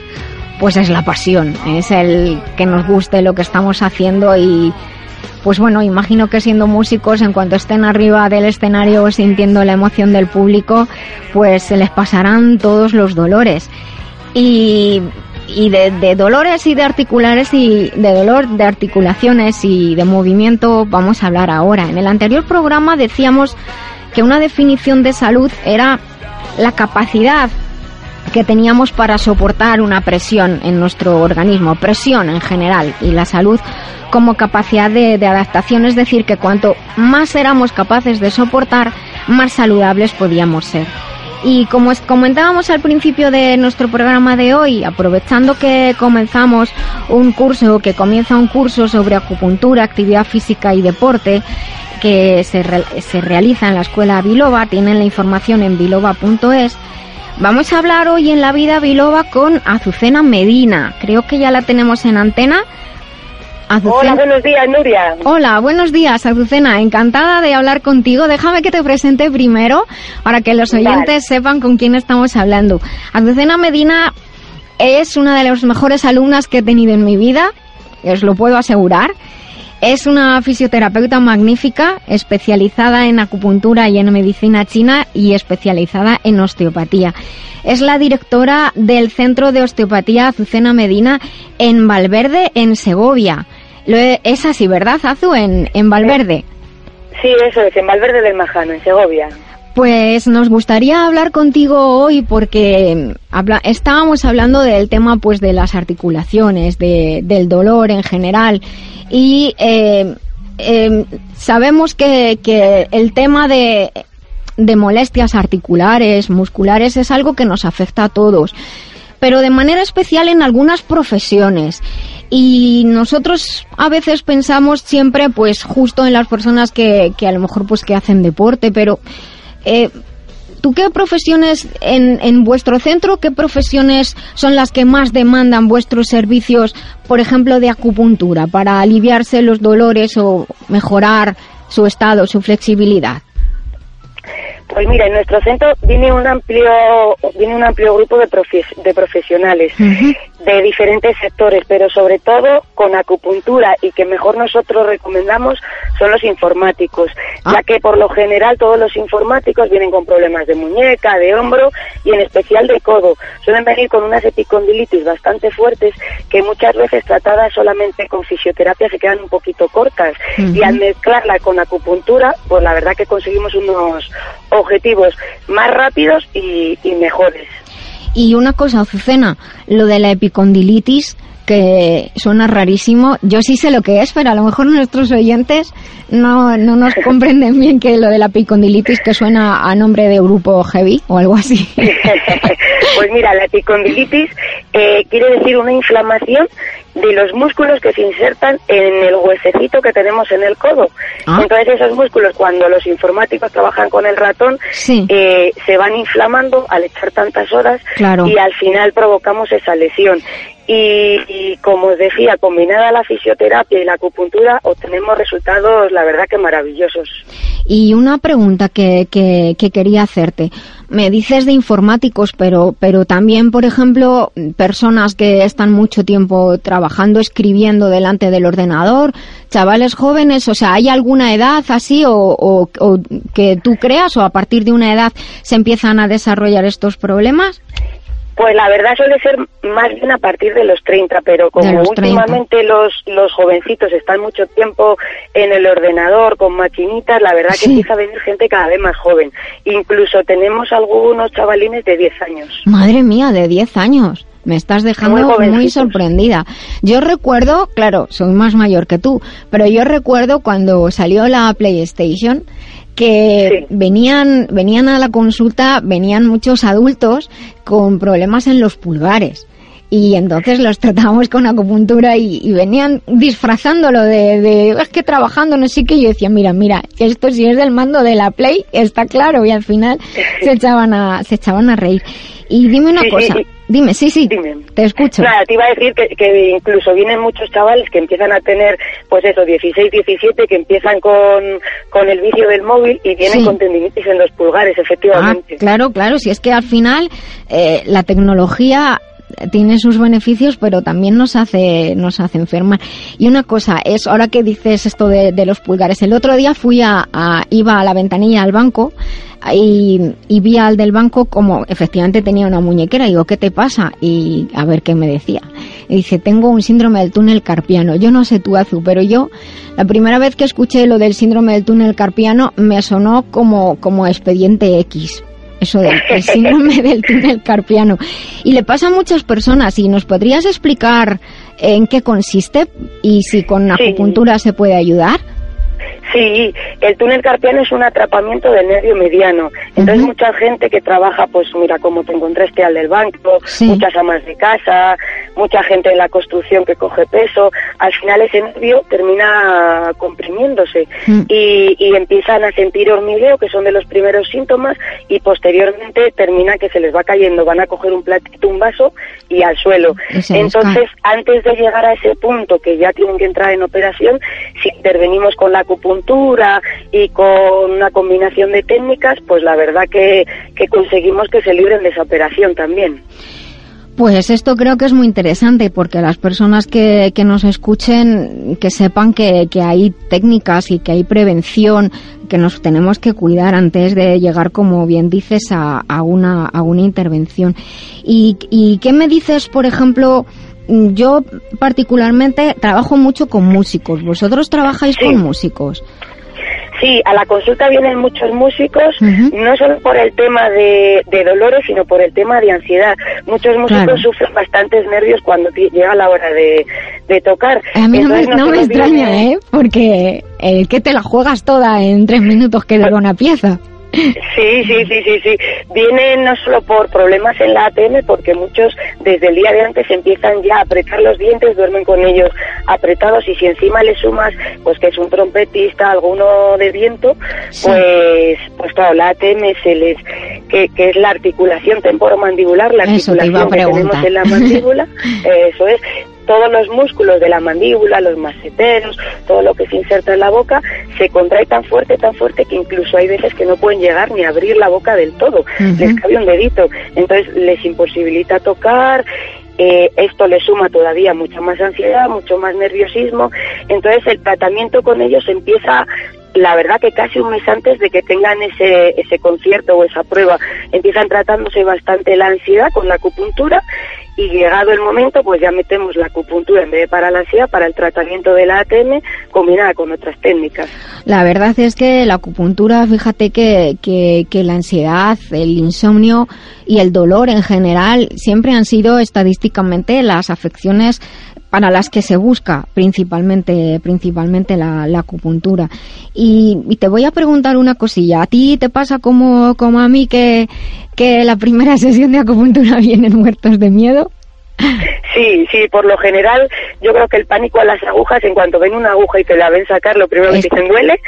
pues es la pasión, es el que nos guste lo que estamos haciendo y pues bueno, imagino que siendo músicos, en cuanto estén arriba del escenario sintiendo la emoción del público, pues se les pasarán todos los dolores. Y, y de, dolores y de articulares y de dolor de articulaciones y de movimiento vamos a hablar ahora. En el anterior programa decíamos que una definición de salud era la capacidad que teníamos para soportar una presión en nuestro organismo, presión en general, y la salud como capacidad de adaptación, es decir, que cuanto más éramos capaces de soportar, más saludables podíamos ser. Y como comentábamos al principio de nuestro programa de hoy, aprovechando que comenzamos un curso, que comienza un curso sobre acupuntura, actividad física y deporte, que se, se realiza en la escuela Biloba, tienen la información en biloba.es, Vamos a hablar hoy en la vida biloba con Azucena Medina. Creo que ya la tenemos en antena. Azucena- Hola, buenos días, Nuria. Hola, buenos días, Azucena. Encantada de hablar contigo. Déjame que te presente primero para que los Vale. oyentes sepan con quién estamos hablando. Azucena Medina es una de las mejores alumnas que he tenido en mi vida, os lo puedo asegurar. Es una fisioterapeuta magnífica, especializada en acupuntura y en medicina china y especializada en osteopatía. Es la directora del Centro de Osteopatía Azucena Medina en Valverde, en Segovia. Lo he- es así, ¿verdad, Azu? En, en Valverde. Sí, eso es, en Valverde del Majano, en Segovia. Pues nos gustaría hablar contigo hoy porque mm, habla- estábamos hablando del tema pues de las articulaciones, de, del dolor en general y eh, eh, sabemos que, que el tema de, de molestias articulares, musculares es algo que nos afecta a todos pero de manera especial en algunas profesiones. Y nosotros a veces pensamos siempre, pues, justo en las personas que, que a lo mejor, pues, que hacen deporte, pero eh, ¿tú qué profesiones en, en vuestro centro, qué profesiones son las que más demandan vuestros servicios, por ejemplo, de acupuntura, para aliviarse los dolores o mejorar su estado, su flexibilidad? Pues mira, en nuestro centro viene un amplio, viene un amplio grupo de, profes- de profesionales de diferentes sectores, pero sobre todo con acupuntura y que mejor nosotros recomendamos son los informáticos, ya que por lo general todos los informáticos vienen con problemas de muñeca, de hombro y en especial de codo. Suelen venir con unas epicondilitis bastante fuertes que muchas veces tratadas solamente con fisioterapia se quedan un poquito cortas. Y al mezclarla con acupuntura, pues la verdad que conseguimos unos objetivos más rápidos y, y mejores. Y una cosa, Azucena, lo de la epicondilitis, que suena rarísimo, yo sí sé lo que es, pero a lo mejor nuestros oyentes no, no nos <laughs> comprenden bien que lo de la epicondilitis que suena a nombre de grupo heavy o algo así. <laughs> pues mira, la epicondilitis eh, quiere decir una inflamación de los músculos que se insertan en el huesecito que tenemos en el codo. Ah. Entonces esos músculos, cuando los informáticos trabajan con el ratón, Sí. eh, se van inflamando al echar tantas horas Claro. y al final provocamos esa lesión. Y, y como os decía, combinada la fisioterapia y la acupuntura, obtenemos resultados, la verdad que maravillosos. Y una pregunta que, que, que quería hacerte. Me dices de informáticos, pero, pero también, por ejemplo, personas que están mucho tiempo trabajando, escribiendo delante del ordenador, chavales jóvenes, o sea, ¿hay alguna edad así o, o, o que tú creas o a partir de una edad se empiezan a desarrollar estos problemas? Pues la verdad suele ser más bien a partir de los 30, pero como los 30. últimamente los, los jovencitos están mucho tiempo en el ordenador con maquinitas, la verdad que empieza a venir gente cada vez más joven. Incluso tenemos algunos chavalines de 10 años. Madre mía, de 10 años. Me estás Muy dejando muy, jovencitos. sorprendida. Yo recuerdo, claro, soy más mayor que tú, pero yo recuerdo cuando salió la PlayStation que venían venían a la consulta, venían muchos adultos con problemas en los pulgares. Y entonces los tratábamos con acupuntura y, y venían disfrazándolo de, de, es que trabajando, no sé qué. Y yo decía, mira, mira, esto si es del mando de la Play, está claro. Y al final se echaban a, se echaban a reír. Y dime una Sí, cosa, sí. dime, sí, sí, te escucho. Nada, te iba a decir que, que incluso vienen muchos chavales que empiezan a tener, pues eso, 16, 17, que empiezan con, con el vicio del móvil y vienen Sí. con tendinitis en los pulgares, Ah, efectivamente. claro, claro, si es que al final eh, la tecnología tiene sus beneficios, pero también nos hace, nos hace enfermar. Y una cosa es, ahora que dices esto de, los pulgares, el otro día fui a, a- iba a la ventanilla al banco y, y vi al del banco como efectivamente tenía una muñequera. Y digo, ¿qué te pasa? Y a ver qué me decía. Y dice, tengo un síndrome del túnel carpiano. Yo no sé tú, Azu, pero yo, la primera vez que escuché lo del síndrome del túnel carpiano, me sonó como, como expediente X. Eso del el síndrome <laughs> del túnel carpiano. Y le pasa a muchas personas. ¿Y nos podrías explicar en qué consiste y si con acupuntura se puede ayudar? Sí, el túnel carpiano es un atrapamiento del nervio mediano. Entonces mucha gente que trabaja, pues mira, como te encontraste al del banco, muchas amas de casa, mucha gente en la construcción que coge peso, al final ese nervio termina comprimiéndose Mm. y, y empiezan a sentir hormigueo, que son de los primeros síntomas, y posteriormente termina que se les va cayendo, van a coger un platito, un vaso y al suelo. Entonces, antes de llegar a ese punto que ya tienen que entrar en operación, si intervenimos con la acupuntura y con una combinación de técnicas, pues la verdad que, que conseguimos que se libren de esa operación también. Pues esto creo que es muy interesante porque las personas que, que nos escuchen, que sepan que, que hay técnicas y que hay prevención, que nos tenemos que cuidar antes de llegar, como bien dices, a, a una, a una intervención. ¿Y, ¿Y qué me dices, por ejemplo, yo particularmente trabajo mucho con músicos. ¿Vosotros trabajáis con músicos? Sí, a la consulta vienen muchos músicos, no solo por el tema de, de dolores, sino por el tema de ansiedad. Muchos músicos Claro. sufren bastantes nervios cuando llega la hora de, de tocar. A mí no Entonces, no me extraña, viene- ¿eh? Porque el que te la juegas toda en tres minutos que dura una pieza. Sí, sí, sí, sí, sí. Vienen no solo por problemas en la ATM, porque muchos desde el día de antes empiezan ya a apretar los dientes, duermen con ellos apretados y si encima le sumas, pues que es un trompetista, alguno de viento, pues, pues claro, la ATM se les, que, que es la articulación temporomandibular, la articulación que tenemos en la mandíbula, <laughs> eso es, todos los músculos de la mandíbula, los maseteros, todo lo que se inserta en la boca, se contrae tan fuerte, tan fuerte que incluso hay veces que no pueden llegar ni a abrir la boca del todo, les cabe un dedito, entonces les imposibilita tocar, eh, esto le suma todavía mucha más ansiedad, mucho más nerviosismo, entonces el tratamiento con ellos empieza la verdad que casi un mes antes de que tengan ese, ese concierto o esa prueba, empiezan tratándose bastante la ansiedad con la acupuntura y llegado el momento pues ya metemos la acupuntura en vez de para la ansiedad, para el tratamiento de la ATM combinada con otras técnicas. La verdad es que la acupuntura, fíjate que, que, que la ansiedad, el insomnio y el dolor en general siempre han sido estadísticamente las afecciones para las que se busca principalmente principalmente la, acupuntura. Y, y te voy a preguntar una cosilla. A ti te pasa como, como a mí que, que la primera <laughs> sesión de acupuntura <laughs> vienen muertos de miedo <laughs> Sí, sí, por lo general yo creo que el pánico a las agujas, en cuanto ven una aguja y te la ven sacar, lo primero que Es- dicen duele,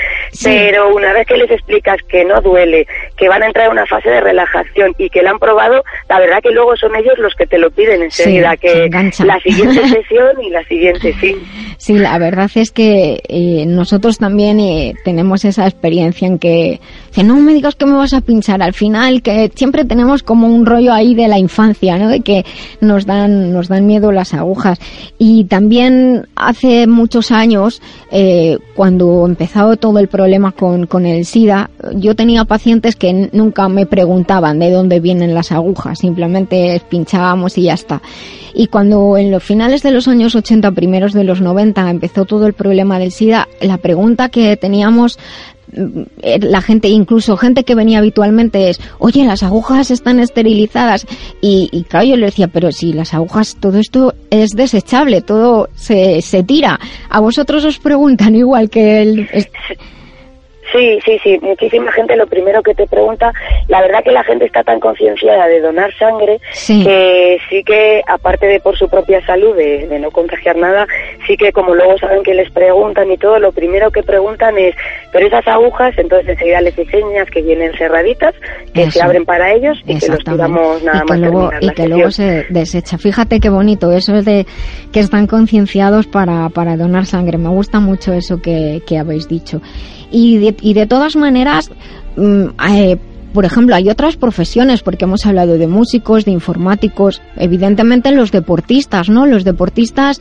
pero una vez que les explicas que no duele, que van a entrar en una fase de relajación y que la han probado, la verdad que luego son ellos los que te lo piden enseguida, se que la siguiente <laughs> sesión y la siguiente, sí. Sí, la verdad es que eh, nosotros también eh, tenemos esa experiencia en que, que no me digas que me vas a pinchar al final, que siempre tenemos como un rollo ahí de la infancia, ¿no? De que nos dan, nos dan miedo las agujas. Y también hace muchos años, eh, cuando empezó todo el problema con, con el SIDA, yo tenía pacientes que nunca me preguntaban de dónde vienen las agujas, simplemente pinchábamos y ya está. Y cuando en los finales de los años 80, primeros de los 90, empezó todo el problema del SIDA, la pregunta que teníamos mm, eh, la gente, incluso gente que venía habitualmente es, oye, las agujas están esterilizadas. Y, y yo le decía, pero si las agujas, todo esto es desechable, todo se, se tira. A vosotros os preguntan igual que el... <laughs> Sí, sí, sí, muchísima gente lo primero que te pregunta, la verdad que la gente está tan concienciada de donar sangre Sí. que sí que, aparte de por su propia salud, de, de no contagiar nada, sí que como luego saben que les preguntan y todo, lo primero que preguntan es, pero esas agujas, entonces enseguida les enseñas que vienen cerraditas, que Eso. se abren para ellos y que los tiramos nada y que más luego, y se desecha. Fíjate qué bonito, eso es de que están concienciados para, para donar sangre. Me gusta mucho eso que, que habéis dicho. Y de, y de todas maneras, mm, eh, por ejemplo, hay otras profesiones, porque hemos hablado de músicos, de informáticos, evidentemente los deportistas, ¿no? Los deportistas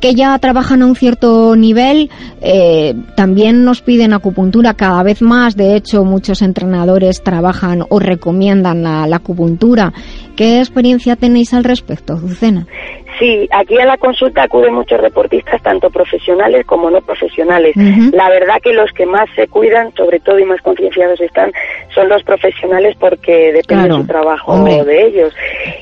que ya trabajan a un cierto nivel, eh, también nos piden acupuntura cada vez más. De hecho, muchos entrenadores trabajan o recomiendan la, la acupuntura. ¿Qué experiencia tenéis al respecto, Lucena? Sí, aquí a la consulta acuden muchos deportistas, tanto profesionales como no profesionales. La verdad que los que más se cuidan, sobre todo y más concienciados están, son los profesionales porque depende Claro, su trabajo hombre. de ellos.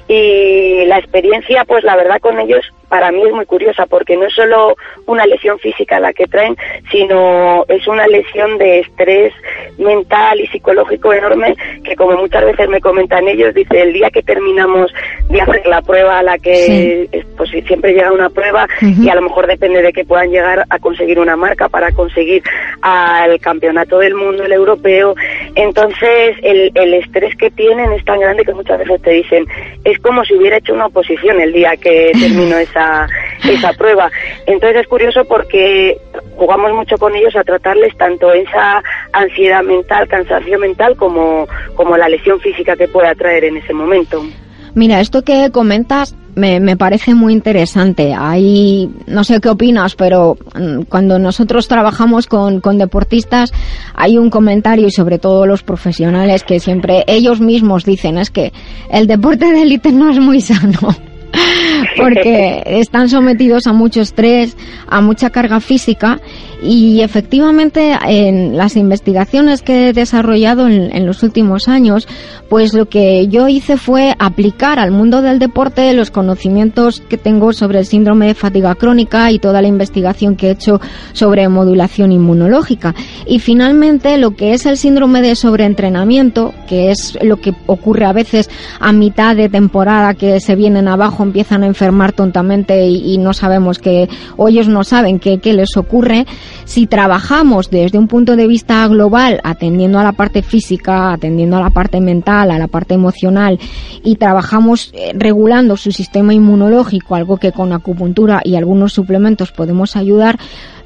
Y la experiencia, pues la verdad con ellos para mí es muy curiosa porque no es solo una lesión física la que traen, sino es una lesión de estrés mental y psicológico enorme que como muchas veces me comentan ellos, dice el día que terminamos de hacer la prueba a la que eh, pues siempre llega una prueba y a lo mejor depende de que puedan llegar a conseguir una marca para conseguir al campeonato del mundo, el europeo. Entonces el, el estrés que tienen es tan grande que muchas veces te dicen es como si hubiera hecho una oposición el día que <laughs> termino esa, esa prueba. Entonces es curioso porque jugamos mucho con ellos a tratarles tanto esa ansiedad mental, cansancio mental, como, como la lesión física que pueda traer en ese momento. Mira, esto que comentas me, me parece muy interesante. Hay, no sé qué opinas, pero mm, cuando nosotros trabajamos con, con deportistas, hay un comentario y sobre todo los profesionales que siempre ellos mismos dicen es que el deporte de élite no es muy sano. <laughs> porque están sometidos a mucho estrés, a mucha carga física y efectivamente en las investigaciones que he desarrollado en, los últimos años, pues lo que yo hice fue aplicar al mundo del deporte los conocimientos que tengo sobre el síndrome de fatiga crónica y toda la investigación que he hecho sobre modulación inmunológica. Y finalmente lo que es el síndrome de sobreentrenamiento, que es lo que ocurre a veces a mitad de temporada que se vienen abajo, empiezan a enfermar tontamente y, y no sabemos qué, o ellos no saben qué, qué les ocurre. Si trabajamos desde un punto de vista global, atendiendo a la parte física, atendiendo a la parte mental, a la parte emocional, y trabajamos eh, regulando su sistema inmunológico, algo que con acupuntura y algunos suplementos podemos ayudar,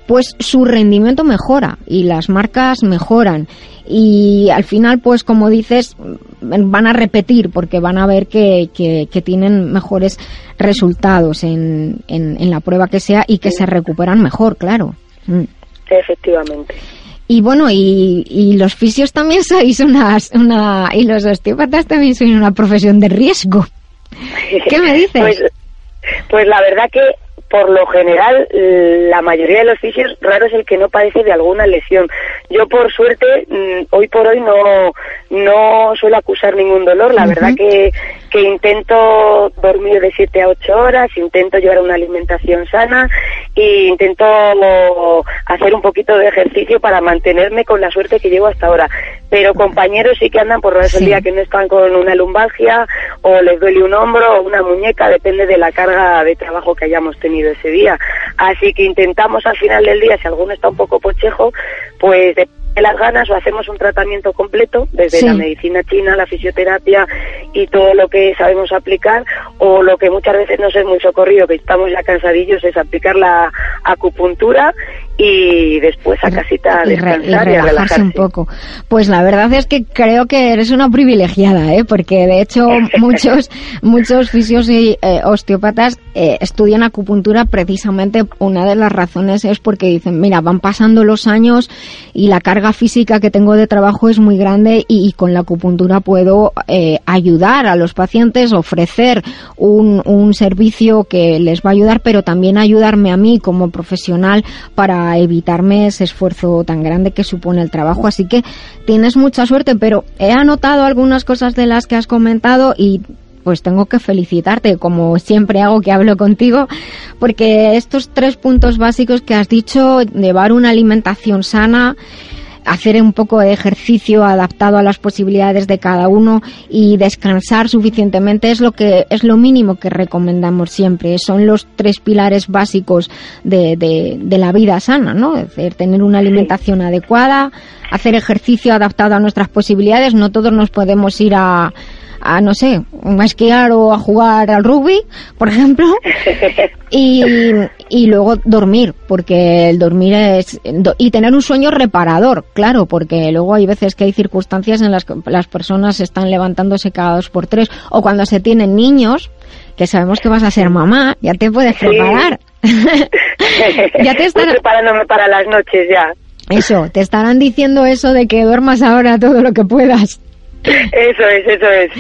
pues su rendimiento mejora y las marcas mejoran y al final pues como dices van a repetir porque van a ver que, que, que tienen mejores resultados en, en, en, la prueba que sea y que se recuperan mejor, claro. Mm. Efectivamente. Y bueno, y, y los fisios también <laughs> sois unas, una, y los osteópatas también sois una profesión de riesgo. <laughs> ¿Qué me dices? Pues, pues la verdad que por lo general la mayoría de los fisios raro es el que no padece de alguna lesión. Yo por suerte mm, hoy por hoy no no suelo acusar ningún dolor. La verdad que que intento dormir de 7 a 8 horas, intento llevar una alimentación sana e intento hacer un poquito de ejercicio para mantenerme con la suerte que llevo hasta ahora. Pero compañeros sí que andan por horas Sí. el día que no están con una lumbalgia o les duele un hombro o una muñeca, depende de la carga de trabajo que hayamos tenido ese día. Así que intentamos al final del día, si alguno está un poco pochejo, pues de de las ganas o hacemos un tratamiento completo desde Sí. la medicina china, la fisioterapia y todo lo que sabemos aplicar o lo que muchas veces nos es muy socorrido, que estamos ya cansadillos, es aplicar la acupuntura y después a casita y, re- y descansar y, a relajarse relajarse. un poco. Pues la verdad es que creo que eres una privilegiada, ¿eh? porque de hecho <laughs> muchos muchos fisios y eh, osteópatas eh, estudian acupuntura precisamente una de las razones es porque dicen, mira, van pasando los años y la carga física que tengo de trabajo es muy grande y, y con la acupuntura puedo eh, ayudar a los pacientes, ofrecer un, un servicio que les va a ayudar, pero también ayudarme a mí como profesional para evitarme ese esfuerzo tan grande que supone el trabajo. Así que tienes mucha suerte, pero he anotado algunas cosas de las que has comentado y pues tengo que felicitarte, como siempre hago que hablo contigo, porque estos tres puntos básicos que has dicho, llevar una alimentación sana, hacer un poco de ejercicio adaptado a las posibilidades de cada uno y descansar suficientemente es lo que es lo mínimo que recomendamos siempre. Son los tres pilares básicos de, de, de la vida sana no es decir tener una alimentación adecuada hacer ejercicio adaptado a nuestras posibilidades. No todos nos podemos ir a a no sé, a esquiar o a jugar al rugby, por ejemplo, <laughs> y, y luego dormir, porque el dormir es y tener un sueño reparador, claro, porque luego hay veces que hay circunstancias en las que las personas están levantándose cada dos por tres o cuando se tienen niños, que sabemos que vas a ser mamá, ya te puedes Sí. preparar. <laughs> ya te están preparándome para las noches ya. eso, te estarán diciendo eso de que duermas ahora todo lo que puedas. Eso es, eso es.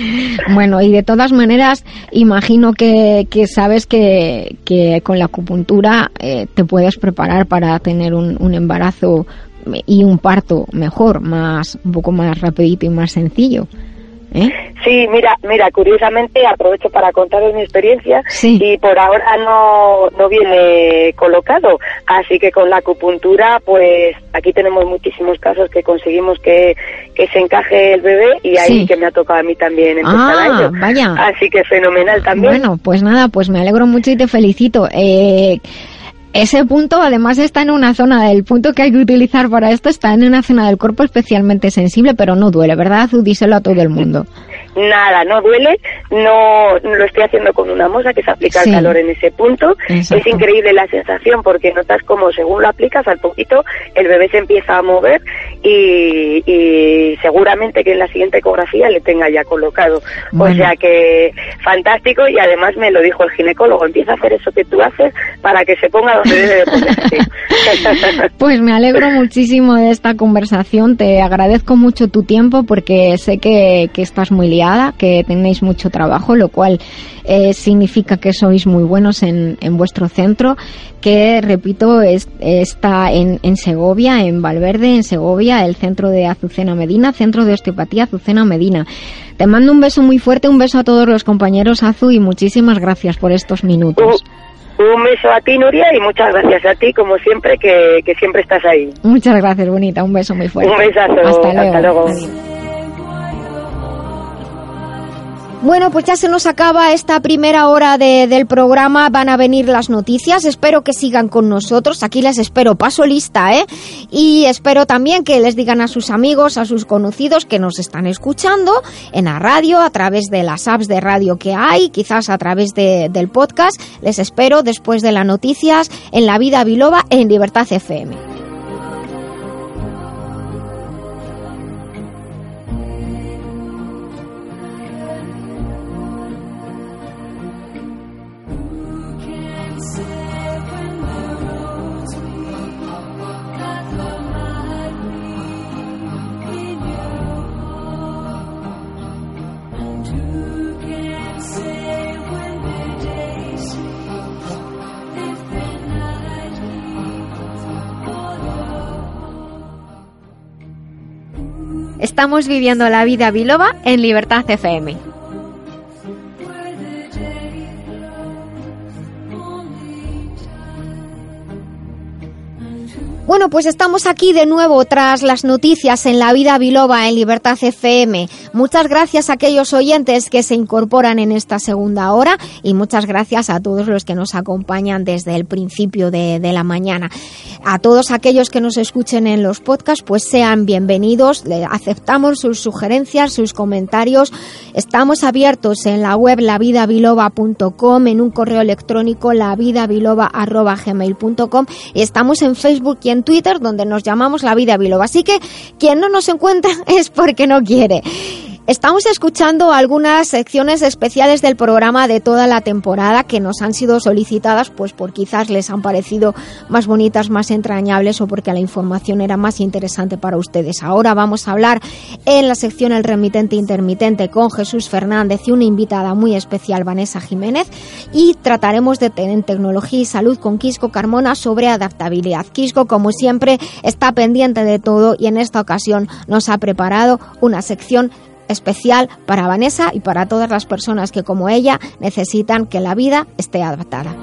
Bueno, y de todas maneras, imagino que, que sabes que, que con la acupuntura eh, te puedes preparar para tener un, un embarazo y un parto mejor, más un poco más rapidito y más sencillo. ¿Eh? Sí, mira, mira, curiosamente aprovecho para contaros mi experiencia Sí. y por ahora no, no viene colocado, así que con la acupuntura, pues aquí tenemos muchísimos casos que conseguimos que, que se encaje el bebé y ahí Sí. que me ha tocado a mí también empezar Ah, a ello. vaya. Así que fenomenal también. Bueno, pues nada, pues me alegro mucho y te felicito. Eh, ese punto además está en una zona, el punto que hay que utilizar para esto está en una zona del cuerpo especialmente sensible, pero no duele, ¿verdad? Díselo a todo el mundo. <laughs> Nada, no duele, no lo estoy haciendo con una moza que se aplica Sí. el calor en ese punto. Exacto. Es increíble la sensación porque notas como según lo aplicas al poquito el bebé se empieza a mover y, y seguramente que en la siguiente ecografía le tenga ya colocado. Bueno. O sea que fantástico y además me lo dijo el ginecólogo, empieza a hacer eso que tú haces para que se ponga donde debe de ponerse. <laughs> <laughs> Pues me alegro muchísimo de esta conversación, te agradezco mucho tu tiempo porque sé que, que estás muy liada, que tenéis mucho trabajo, lo cual eh, significa que sois muy buenos en, en vuestro centro, que repito, es- está en, en Segovia, en Valverde, en Segovia, el centro de Azucena Medina, centro de osteopatía Azucena Medina. Te mando un beso muy fuerte, un beso a todos los compañeros Azu y muchísimas gracias por estos minutos. Un beso a ti, Nuria, y muchas gracias a ti, como siempre, que, que siempre estás ahí. Muchas gracias, bonita, un beso muy fuerte. Un besazo, Hasta luego. hasta luego. Bueno, pues ya se nos acaba esta primera hora de- del programa. Van a venir las noticias. Espero que sigan con nosotros. Aquí les espero. Paso lista, ¿eh? Y espero también que les digan a sus amigos, a sus conocidos que nos están escuchando en la radio, a través de las apps de radio que hay, quizás a través de- del podcast. Les espero después de las noticias en La Vida Biloba en Libertad FM. Estamos viviendo la vida biloba en Libertad FM. Bueno, pues estamos aquí de nuevo tras las noticias en la vida biloba en Libertad FM. Muchas gracias a aquellos oyentes que se incorporan en esta segunda hora y muchas gracias a todos los que nos acompañan desde el principio de, la mañana. A todos aquellos que nos escuchen en los podcasts, pues sean bienvenidos. Le aceptamos sus sugerencias, sus comentarios. Estamos abiertos en la web lavidabiloba.com, en un correo electrónico lavidabiloba.gmail.com estamos en Facebook Twitter donde nos llamamos La Vida Biloba. Así que quien no nos encuentra <laughs> es porque no quiere. Estamos escuchando algunas secciones especiales del programa de toda la temporada que nos han sido solicitadas pues por quizás les han parecido más bonitas, más entrañables o porque la información era más interesante para ustedes. Ahora vamos a hablar en la sección El remitente intermitente con Jesús Fernández y una invitada muy especial, Vanessa Jiménez, y trataremos de en tecnología y salud con Quisco Carmona sobre adaptabilidad. Quisco, como siempre, está pendiente de todo y en esta ocasión nos ha preparado una sección especial para Vanessa y para todas las personas que como ella necesitan que la vida esté adaptada.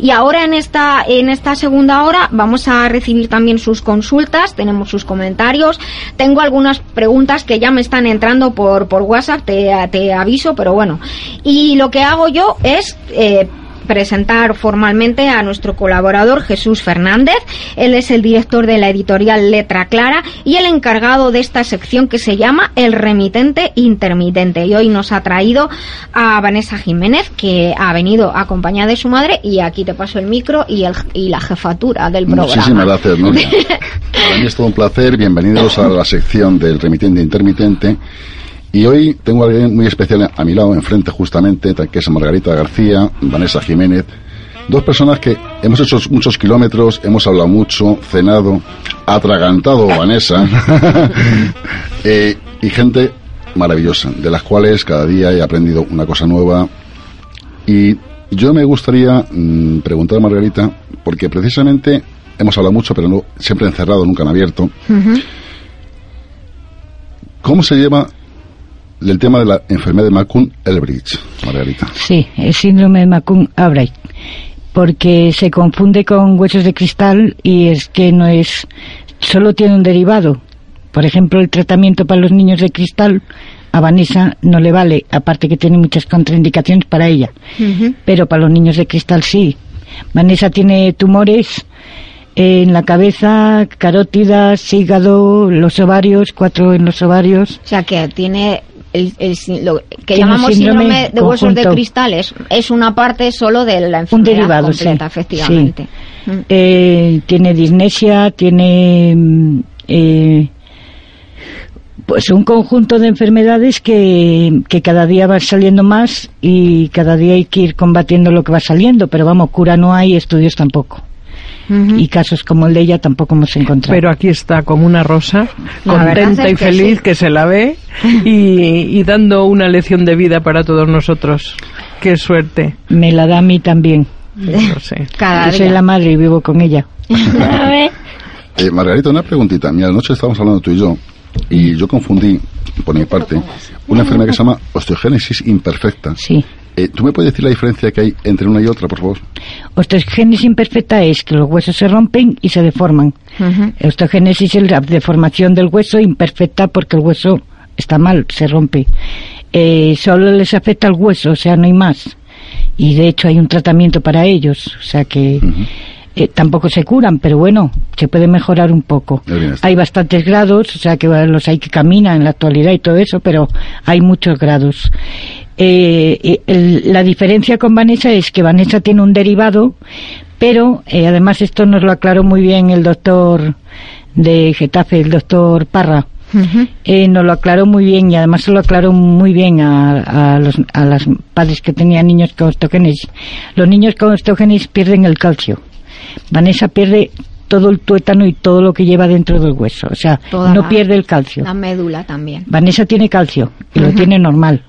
Y ahora en esta, en esta segunda hora vamos a recibir también sus consultas, tenemos sus comentarios. Tengo algunas preguntas que ya me están entrando por, por WhatsApp, te, te aviso, pero bueno. Y lo que hago yo es eh, presentar formalmente a nuestro colaborador Jesús Fernández. Él es el director de la editorial Letra Clara y el encargado de esta sección que se llama El remitente intermitente. Y hoy nos ha traído a Vanessa Jiménez, que ha venido acompañada de su madre, y aquí te paso el micro y, el, y la jefatura del programa. Muchísimas gracias, Nuria. <laughs> Para mí es todo un placer. Bienvenidos a la sección del remitente intermitente. Y hoy tengo a alguien muy especial a mi lado, enfrente justamente, que es Margarita García, Vanessa Jiménez. Dos personas que hemos hecho muchos kilómetros, hemos hablado mucho, cenado, atragantado Vanessa, <laughs> eh, y gente maravillosa, de las cuales cada día he aprendido una cosa nueva. Y yo me gustaría mm, preguntar a Margarita, porque precisamente hemos hablado mucho, pero no, siempre encerrado, nunca en abierto. ¿Cómo se lleva el tema de la enfermedad de Macun-Elbridge, Margarita? Sí, el síndrome de Macun-Albright, porque se confunde con huesos de cristal y es que no es, solo tiene un derivado. Por ejemplo, el tratamiento para los niños de cristal a Vanessa no le vale, aparte que tiene muchas contraindicaciones para ella, pero para los niños de cristal sí. Vanessa tiene tumores en la cabeza, carótidas, hígado, los ovarios, cuatro en los ovarios. O sea que tiene el, el lo que llamamos síndrome síndrome de huesos de cristales es una parte solo de la Un enfermedad derivado, completa, sí. efectivamente. Sí. Eh, tiene disnesia, tiene mm, eh, pues un conjunto de enfermedades que, que cada día van saliendo más y cada día hay que ir combatiendo lo que va saliendo, pero vamos, cura no hay, estudios tampoco. Y casos como el de ella tampoco hemos encontrado. Pero aquí está como una rosa, contenta y que feliz sí. que se la ve y, y dando una lección de vida para todos nosotros. Qué suerte. Me la da a mí también. No sé. Yo soy la madre y vivo con ella. <laughs> Eh, Margarita, una preguntita. Mira, anoche estábamos hablando tú y yo, y yo confundí, por mi parte, una enfermedad que se llama osteogénesis imperfecta. Sí. Eh, ¿Tú me puedes decir la diferencia que hay entre una y otra, por favor? Osteogénesis imperfecta es que los huesos se rompen y se deforman. Osteogénesis es la deformación del hueso imperfecta porque el hueso está mal, se rompe. Eh, solo les afecta el hueso, o sea, no hay más. Y de hecho hay un tratamiento para ellos, o sea que eh, tampoco se curan, pero bueno, se puede mejorar un poco. Hay bastantes grados, o sea que los hay que caminan en la actualidad y todo eso, pero hay muchos grados. Eh, el- la diferencia con Vanessa es que Vanessa tiene un derivado, pero eh, además esto nos lo aclaró muy bien el doctor de Getafe, el doctor Parra. Eh, nos lo aclaró muy bien y además se lo aclaró muy bien a, a los a las padres que tenían niños con osteogénesis. Los niños con osteogénesis pierden el calcio. Vanessa pierde todo el tuétano y todo lo que lleva dentro del hueso. O sea, Toda no la- pierde el calcio. La médula también. Vanessa tiene calcio y lo tiene normal.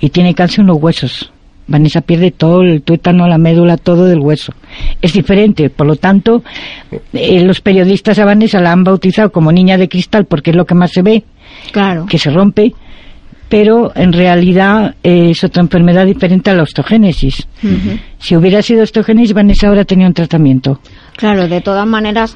Y tiene calcio en los huesos. Vanessa pierde todo el tuétano, la médula, todo del hueso. Es diferente, por lo tanto, eh, los periodistas a Vanessa la han bautizado como niña de cristal porque es lo que más se ve, Claro. que se rompe, pero en realidad eh, es otra enfermedad diferente a la osteogénesis. Si hubiera sido osteogénesis, Vanessa ahora tenía un tratamiento. Claro, de todas maneras,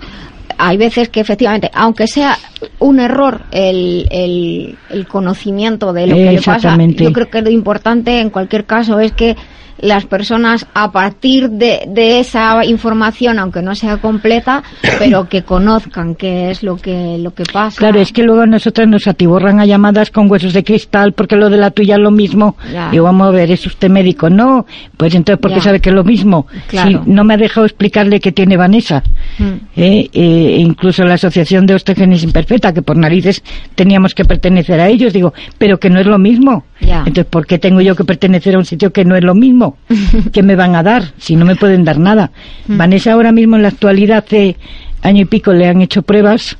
hay veces que efectivamente, aunque sea un error el, el, el conocimiento de lo que le pasa, yo creo que lo importante en cualquier caso es que las personas a partir de, de esa información, aunque no sea completa, <coughs> pero que conozcan qué es lo que, lo que pasa. Claro, es que luego a nosotras nos atiborran a llamadas con huesos de cristal porque lo de la tuya es lo mismo. Ya. Y vamos a ver, ¿es usted médico? No. Pues entonces, ¿por qué Ya. sabe que es lo mismo? Claro. Sí, no me ha dejado explicarle qué tiene Vanessa. Mm. Eh, eh, incluso la Asociación de Osteogenesis Imperfecta, que por narices teníamos que pertenecer a ellos, digo, pero que no es lo mismo. Ya. Entonces, ¿por qué tengo yo que pertenecer a un sitio que no es lo mismo? ¿Qué me van a dar si no me pueden dar nada? Mm. Vanessa ahora mismo en la actualidad, hace año y pico, le han hecho pruebas,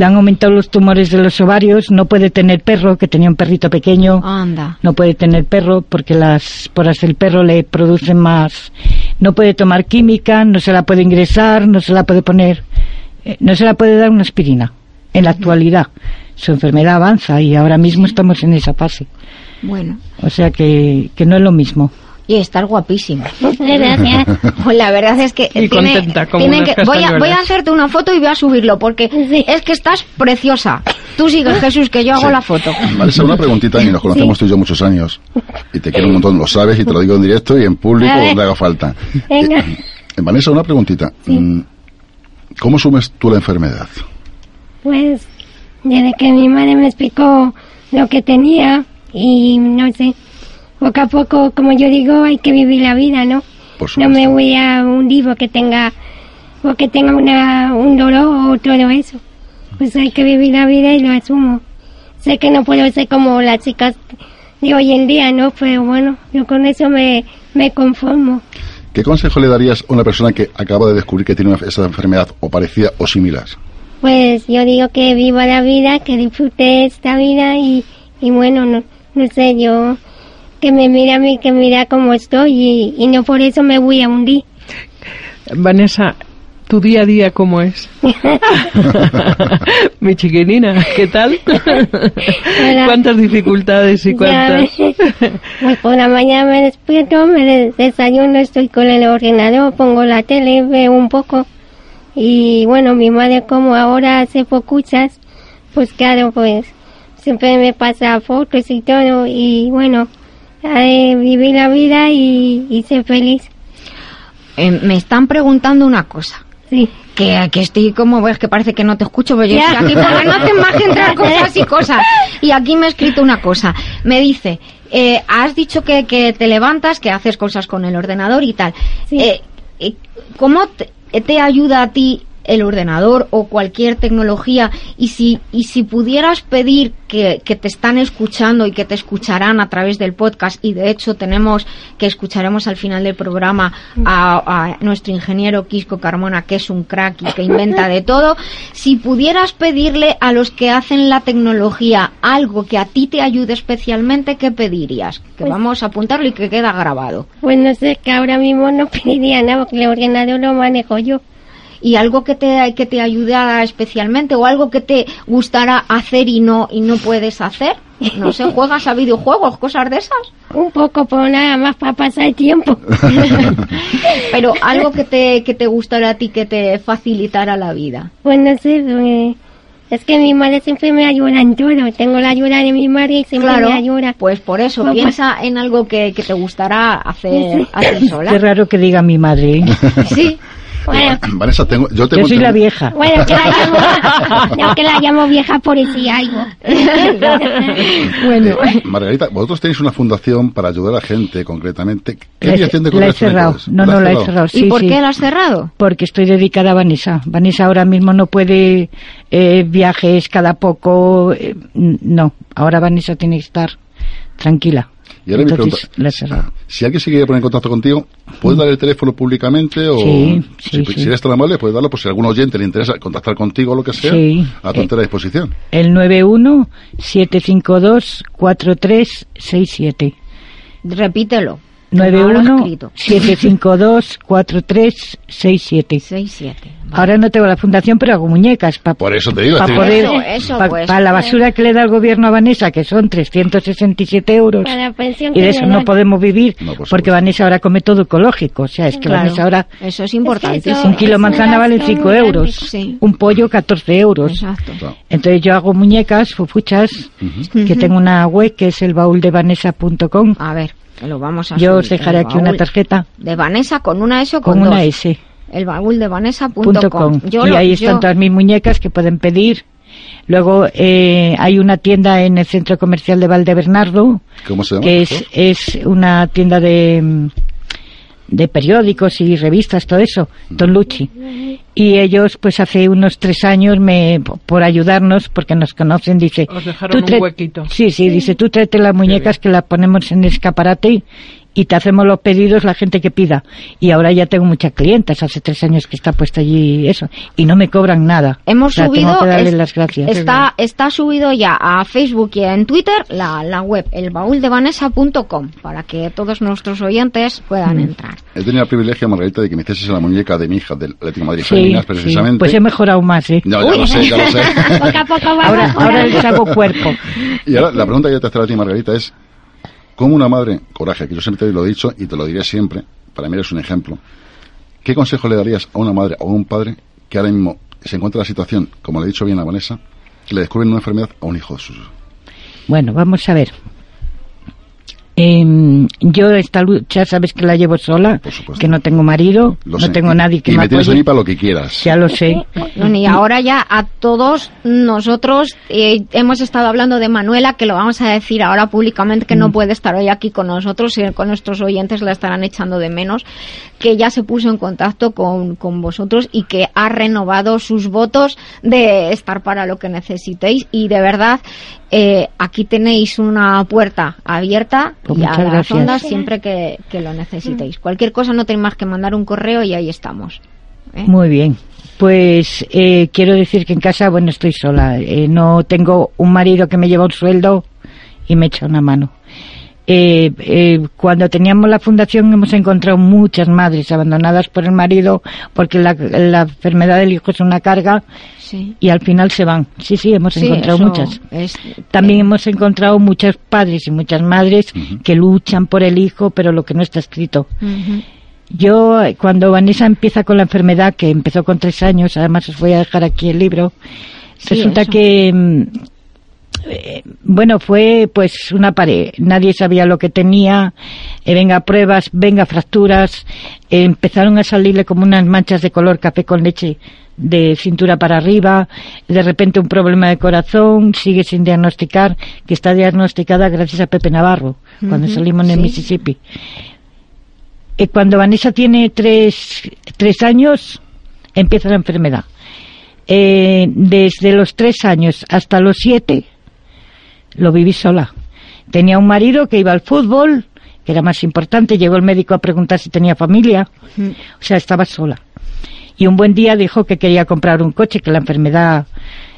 le han aumentado los tumores de los ovarios, no puede tener perro, que tenía un perrito pequeño. Anda. No puede tener perro porque las poras del perro le producen más. No puede tomar química, no se la puede ingresar, no se la puede poner, eh, no se la puede dar una aspirina. En la actualidad, su enfermedad avanza y ahora mismo estamos en esa fase. Bueno. O sea que, que no es lo mismo. Y estar guapísima. Gracias. <laughs> <laughs> Pues la verdad es que Y tiene- contenta, como tiene unas que- voy, a, voy a hacerte una foto y voy a subirlo porque es que estás preciosa. Tú sigues, Jesús, que yo hago Sí. la foto. Vanessa, una preguntita, y nos conocemos tú y yo muchos años. Y te quiero un montón, lo sabes, y te lo digo en directo y en público, donde haga falta. Venga. Eh, Vanessa, una preguntita. Mm, ¿Cómo sumes tú la enfermedad? Pues desde que mi madre me explicó lo que tenía y no sé, poco a poco, como yo digo, hay que vivir la vida, ¿no? No me voy a hundir porque tenga, porque tenga una, un dolor o todo eso. Pues hay que vivir la vida y lo asumo. Sé que no puedo ser como las chicas de hoy en día, ¿no? Pero bueno, yo con eso me, me conformo. ¿Qué consejo le darías a una persona que acaba de descubrir que tiene una- esa enfermedad o parecida o similar? Pues yo digo que viva la vida, que disfrute esta vida y, y bueno, no, no sé, yo que me mira a mí, que mira cómo estoy y, y no por eso me voy a hundir. Vanessa, ¿tu día a día cómo es? <laughs> Mi chiquinina, ¿qué tal? ¿Cuántas dificultades y cuántas? Pues por la mañana me despierto, me des- desayuno, estoy con el ordenador, pongo la tele, veo un poco. Y bueno, mi madre como ahora hace pocuchas, pues claro, pues siempre me pasa fotos y todo. Y bueno, eh, vivir la vida y, y ser feliz. Eh, me están preguntando una cosa. Sí. Que, que estoy como, ves que parece que no te escucho, pero yo Ya. estoy aquí porque no hacen más que entrar cosas y cosas. Y aquí me he escrito una cosa. Me dice, eh, has dicho que, que te levantas, que haces cosas con el ordenador y tal. Eh, eh, ¿Cómo te, te ayuda a ti el ordenador o cualquier tecnología? Y si, y si pudieras pedir que, que te están escuchando y que te escucharán a través del podcast, y de hecho tenemos que escucharemos al final del programa a, a nuestro ingeniero Quisco Carmona, que es un crack y que inventa de todo, si pudieras pedirle a los que hacen la tecnología algo que a ti te ayude especialmente, ¿qué pedirías? Que Pues- vamos a apuntarlo y que queda grabado. Pues no sé, que ahora mismo no <laughs> pediría nada porque el ordenador lo manejo yo. Y algo que te que te ayudara especialmente o algo que te gustara hacer y no y no puedes hacer no sé <laughs> juegas a videojuegos cosas de esas Un poco, por nada más para pasar el tiempo. <laughs> pero algo que te que te gustara a ti que te facilitara la vida Pues no sé, eh, es que mi madre siempre me ayuda en todo. Tengo la ayuda de mi madre y siempre claro me ayuda. pues por eso Pues, piensa en algo que, que te gustará hacer a ti sola Qué raro que diga mi madre. ¿eh? sí <laughs> Bueno, <clears throat> Vanessa, tengo, yo tengo Yo soy la vieja. bueno, que la llamo, <laughs> no, que la llamo vieja por decir algo. <laughs> Bueno, Eh, Margarita, vosotros tenéis una fundación para ayudar a la gente, concretamente. ¿Qué la dirección de la he correo cerrado. No, ¿La no, has la he cerrado? y Sí, por sí. qué la has cerrado Porque estoy dedicada a Vanessa. Vanessa ahora mismo no puede eh, viajes cada poco. eh, no, ahora Vanessa tiene que estar tranquila. Y ahora mi Entonces, pregunta, la he cerrado. si alguien se quiere poner en contacto contigo, ¿puedes dar el teléfono públicamente? O, Sí, si, sí, si sí. eres tan amable, puedes darlo por si a algún oyente le interesa contactar contigo o lo que sea, Sí. a tu Eh, entera disposición. El 91-752-4367. repítelo que no lo he escrito. 91-752-4367. 67 Ahora no tengo la fundación, pero hago muñecas para Por eso te digo, eso, pa- pues. pa la basura que le da el gobierno a Vanessa, que son 367 euros. Para la pensión Y de eso no podemos vivir, No, por porque Vanessa ahora come todo ecológico. O sea, es que Claro, Vanessa ahora eso es importante eso- un kilo de manzana vale gasto 5 muy grande. euros, Sí. un pollo 14 euros. exacto. Entonces yo hago muñecas, fufuchas, que tengo una web que es el baúl de vanessa.com a ver Lo vamos a Yo subir, os dejaré aquí una tarjeta De Vanessa con una S o con, con una dos. S. El baúl de Vanessa.com. punto com. Yo y lo- ahí yo- están todas mis muñecas que pueden pedir. Luego eh, hay una tienda en el centro comercial de Valdebernardo, ¿Cómo se llama? que es, es una tienda de, mm, de periódicos y revistas, todo eso, Don Lucci. Y ellos, pues hace unos tres años, me, por ayudarnos, porque nos conocen, dice... Os dejaron "Tú trae- un huequito. Sí, sí, dice, tú tráete las muñecas que las ponemos en el escaparate y te hacemos los pedidos la gente que pida. Y ahora ya tengo muchas clientas, hace tres años que está puesto allí eso, y no me cobran nada. Hemos O sea, subido, Tengo que darle es- las gracias. Está, está subido ya a Facebook y en Twitter la, la web, elbaúldevanessa.com, para que todos nuestros oyentes puedan Mm. entrar. He tenido el privilegio, Margarita, de que me hicieses la muñeca de mi hija del Atlético de Madrid Sí, Féminas, sí, precisamente. pues he mejorado más, ¿eh? Ya, ya lo sé, ya lo sé. <laughs> Poco a poco va Ahora, ahora les hago cuerpo. Y ahora la pregunta que yo te hacer a ti, Margarita, es ¿cómo una madre, coraje, que yo siempre te lo he dicho y te lo diré siempre, para mí eres un ejemplo, ¿qué consejo le darías a una madre o a un padre que ahora mismo se encuentra en la situación, como le he dicho bien a Vanessa, que le descubren una enfermedad a un hijo suyo? Bueno, vamos a ver. Em, yo esta lucha, sabes que la llevo sola, que no tengo marido, Lo no sé. tengo nadie que y me me tienes para lo que quieras. Ya lo sé. Bueno, y ahora ya a todos nosotros eh, hemos estado hablando de Manuela, que lo vamos a decir ahora públicamente, que Mm. no puede estar hoy aquí con nosotros y con nuestros oyentes la estarán echando de menos, que ya se puso en contacto con, con vosotros y que ha renovado sus votos de estar para lo que necesitéis. Y de verdad, eh, aquí tenéis una puerta abierta Pues y a las gracias. ondas siempre que, que lo necesitéis. Cualquier cosa no tenéis más que mandar un correo y ahí estamos. ¿eh? Muy bien. Pues eh, quiero decir que en casa, bueno, estoy sola. Eh, no tengo un marido que me lleva un sueldo y me echa una mano. Eh, eh, cuando teníamos la fundación hemos encontrado muchas madres abandonadas por el marido porque la, la enfermedad del hijo es una carga Sí. y al final se van. Sí, sí, hemos Sí, encontrado muchas. es- También hemos encontrado muchos padres y muchas madres que luchan por el hijo, pero lo que no está escrito. Yo, eh, cuando Vanessa empieza con la enfermedad, que empezó con tres años, además os voy a dejar aquí el libro, Sí, resulta eso. que, mm, eh, bueno, fue pues una pared. Nadie sabía lo que tenía. eh, venga pruebas, venga fracturas. eh, empezaron a salirle como unas manchas de color café con leche de cintura para arriba. De repente un problema de corazón, sigue sin diagnosticar, que está diagnosticada gracias a Pepe Navarro, cuando salimos en sí. Mississippi. Cuando Vanessa tiene tres, tres años, empieza la enfermedad. Eh, desde los tres años hasta los siete, lo viví sola. Tenía un marido que iba al fútbol, que era más importante, llegó el médico a preguntar si tenía familia, o sea, estaba sola. Y un buen día dijo que quería comprar un coche, que la enfermedad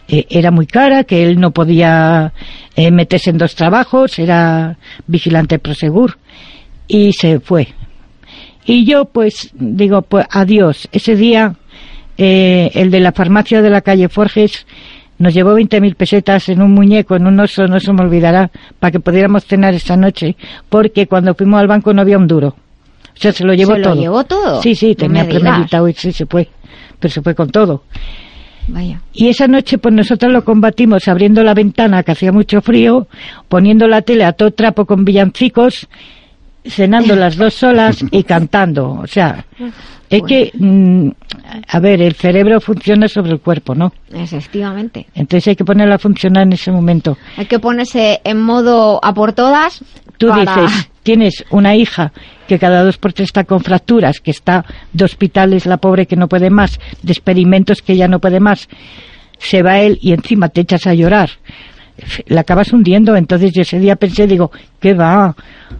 eh, era muy cara, que él no podía eh, meterse en dos trabajos, era vigilante Prosegur, y se fue. Y yo, pues, digo, pues adiós. Ese día, eh, el de la farmacia de la calle Forges nos llevó 20.000 pesetas en un muñeco, en un oso, no se me olvidará, para que pudiéramos cenar esa noche, porque cuando fuimos al banco no había un duro. O sea, se lo llevó ¿Se lo todo. llevó todo? Sí, sí, No tenía premeditado y sí se fue. Pero se fue con todo. Vaya. Y esa noche, pues nosotros lo combatimos abriendo la ventana, que hacía mucho frío, poniendo la tele a todo trapo con villancicos, cenando las dos solas y <laughs> cantando. O sea, es que, mm, a ver, el cerebro funciona sobre el cuerpo, ¿no? Efectivamente. Entonces hay que ponerlo a funcionar en ese momento. Hay que ponerse en modo a por todas. Tú para- dices, tienes una hija que cada dos por tres está con fracturas, que está de hospitales, la pobre que no puede más, de experimentos que ya no puede más. Se va él y encima te echas a llorar. La acabas hundiendo. Entonces yo ese día pensé, digo, ¿qué va?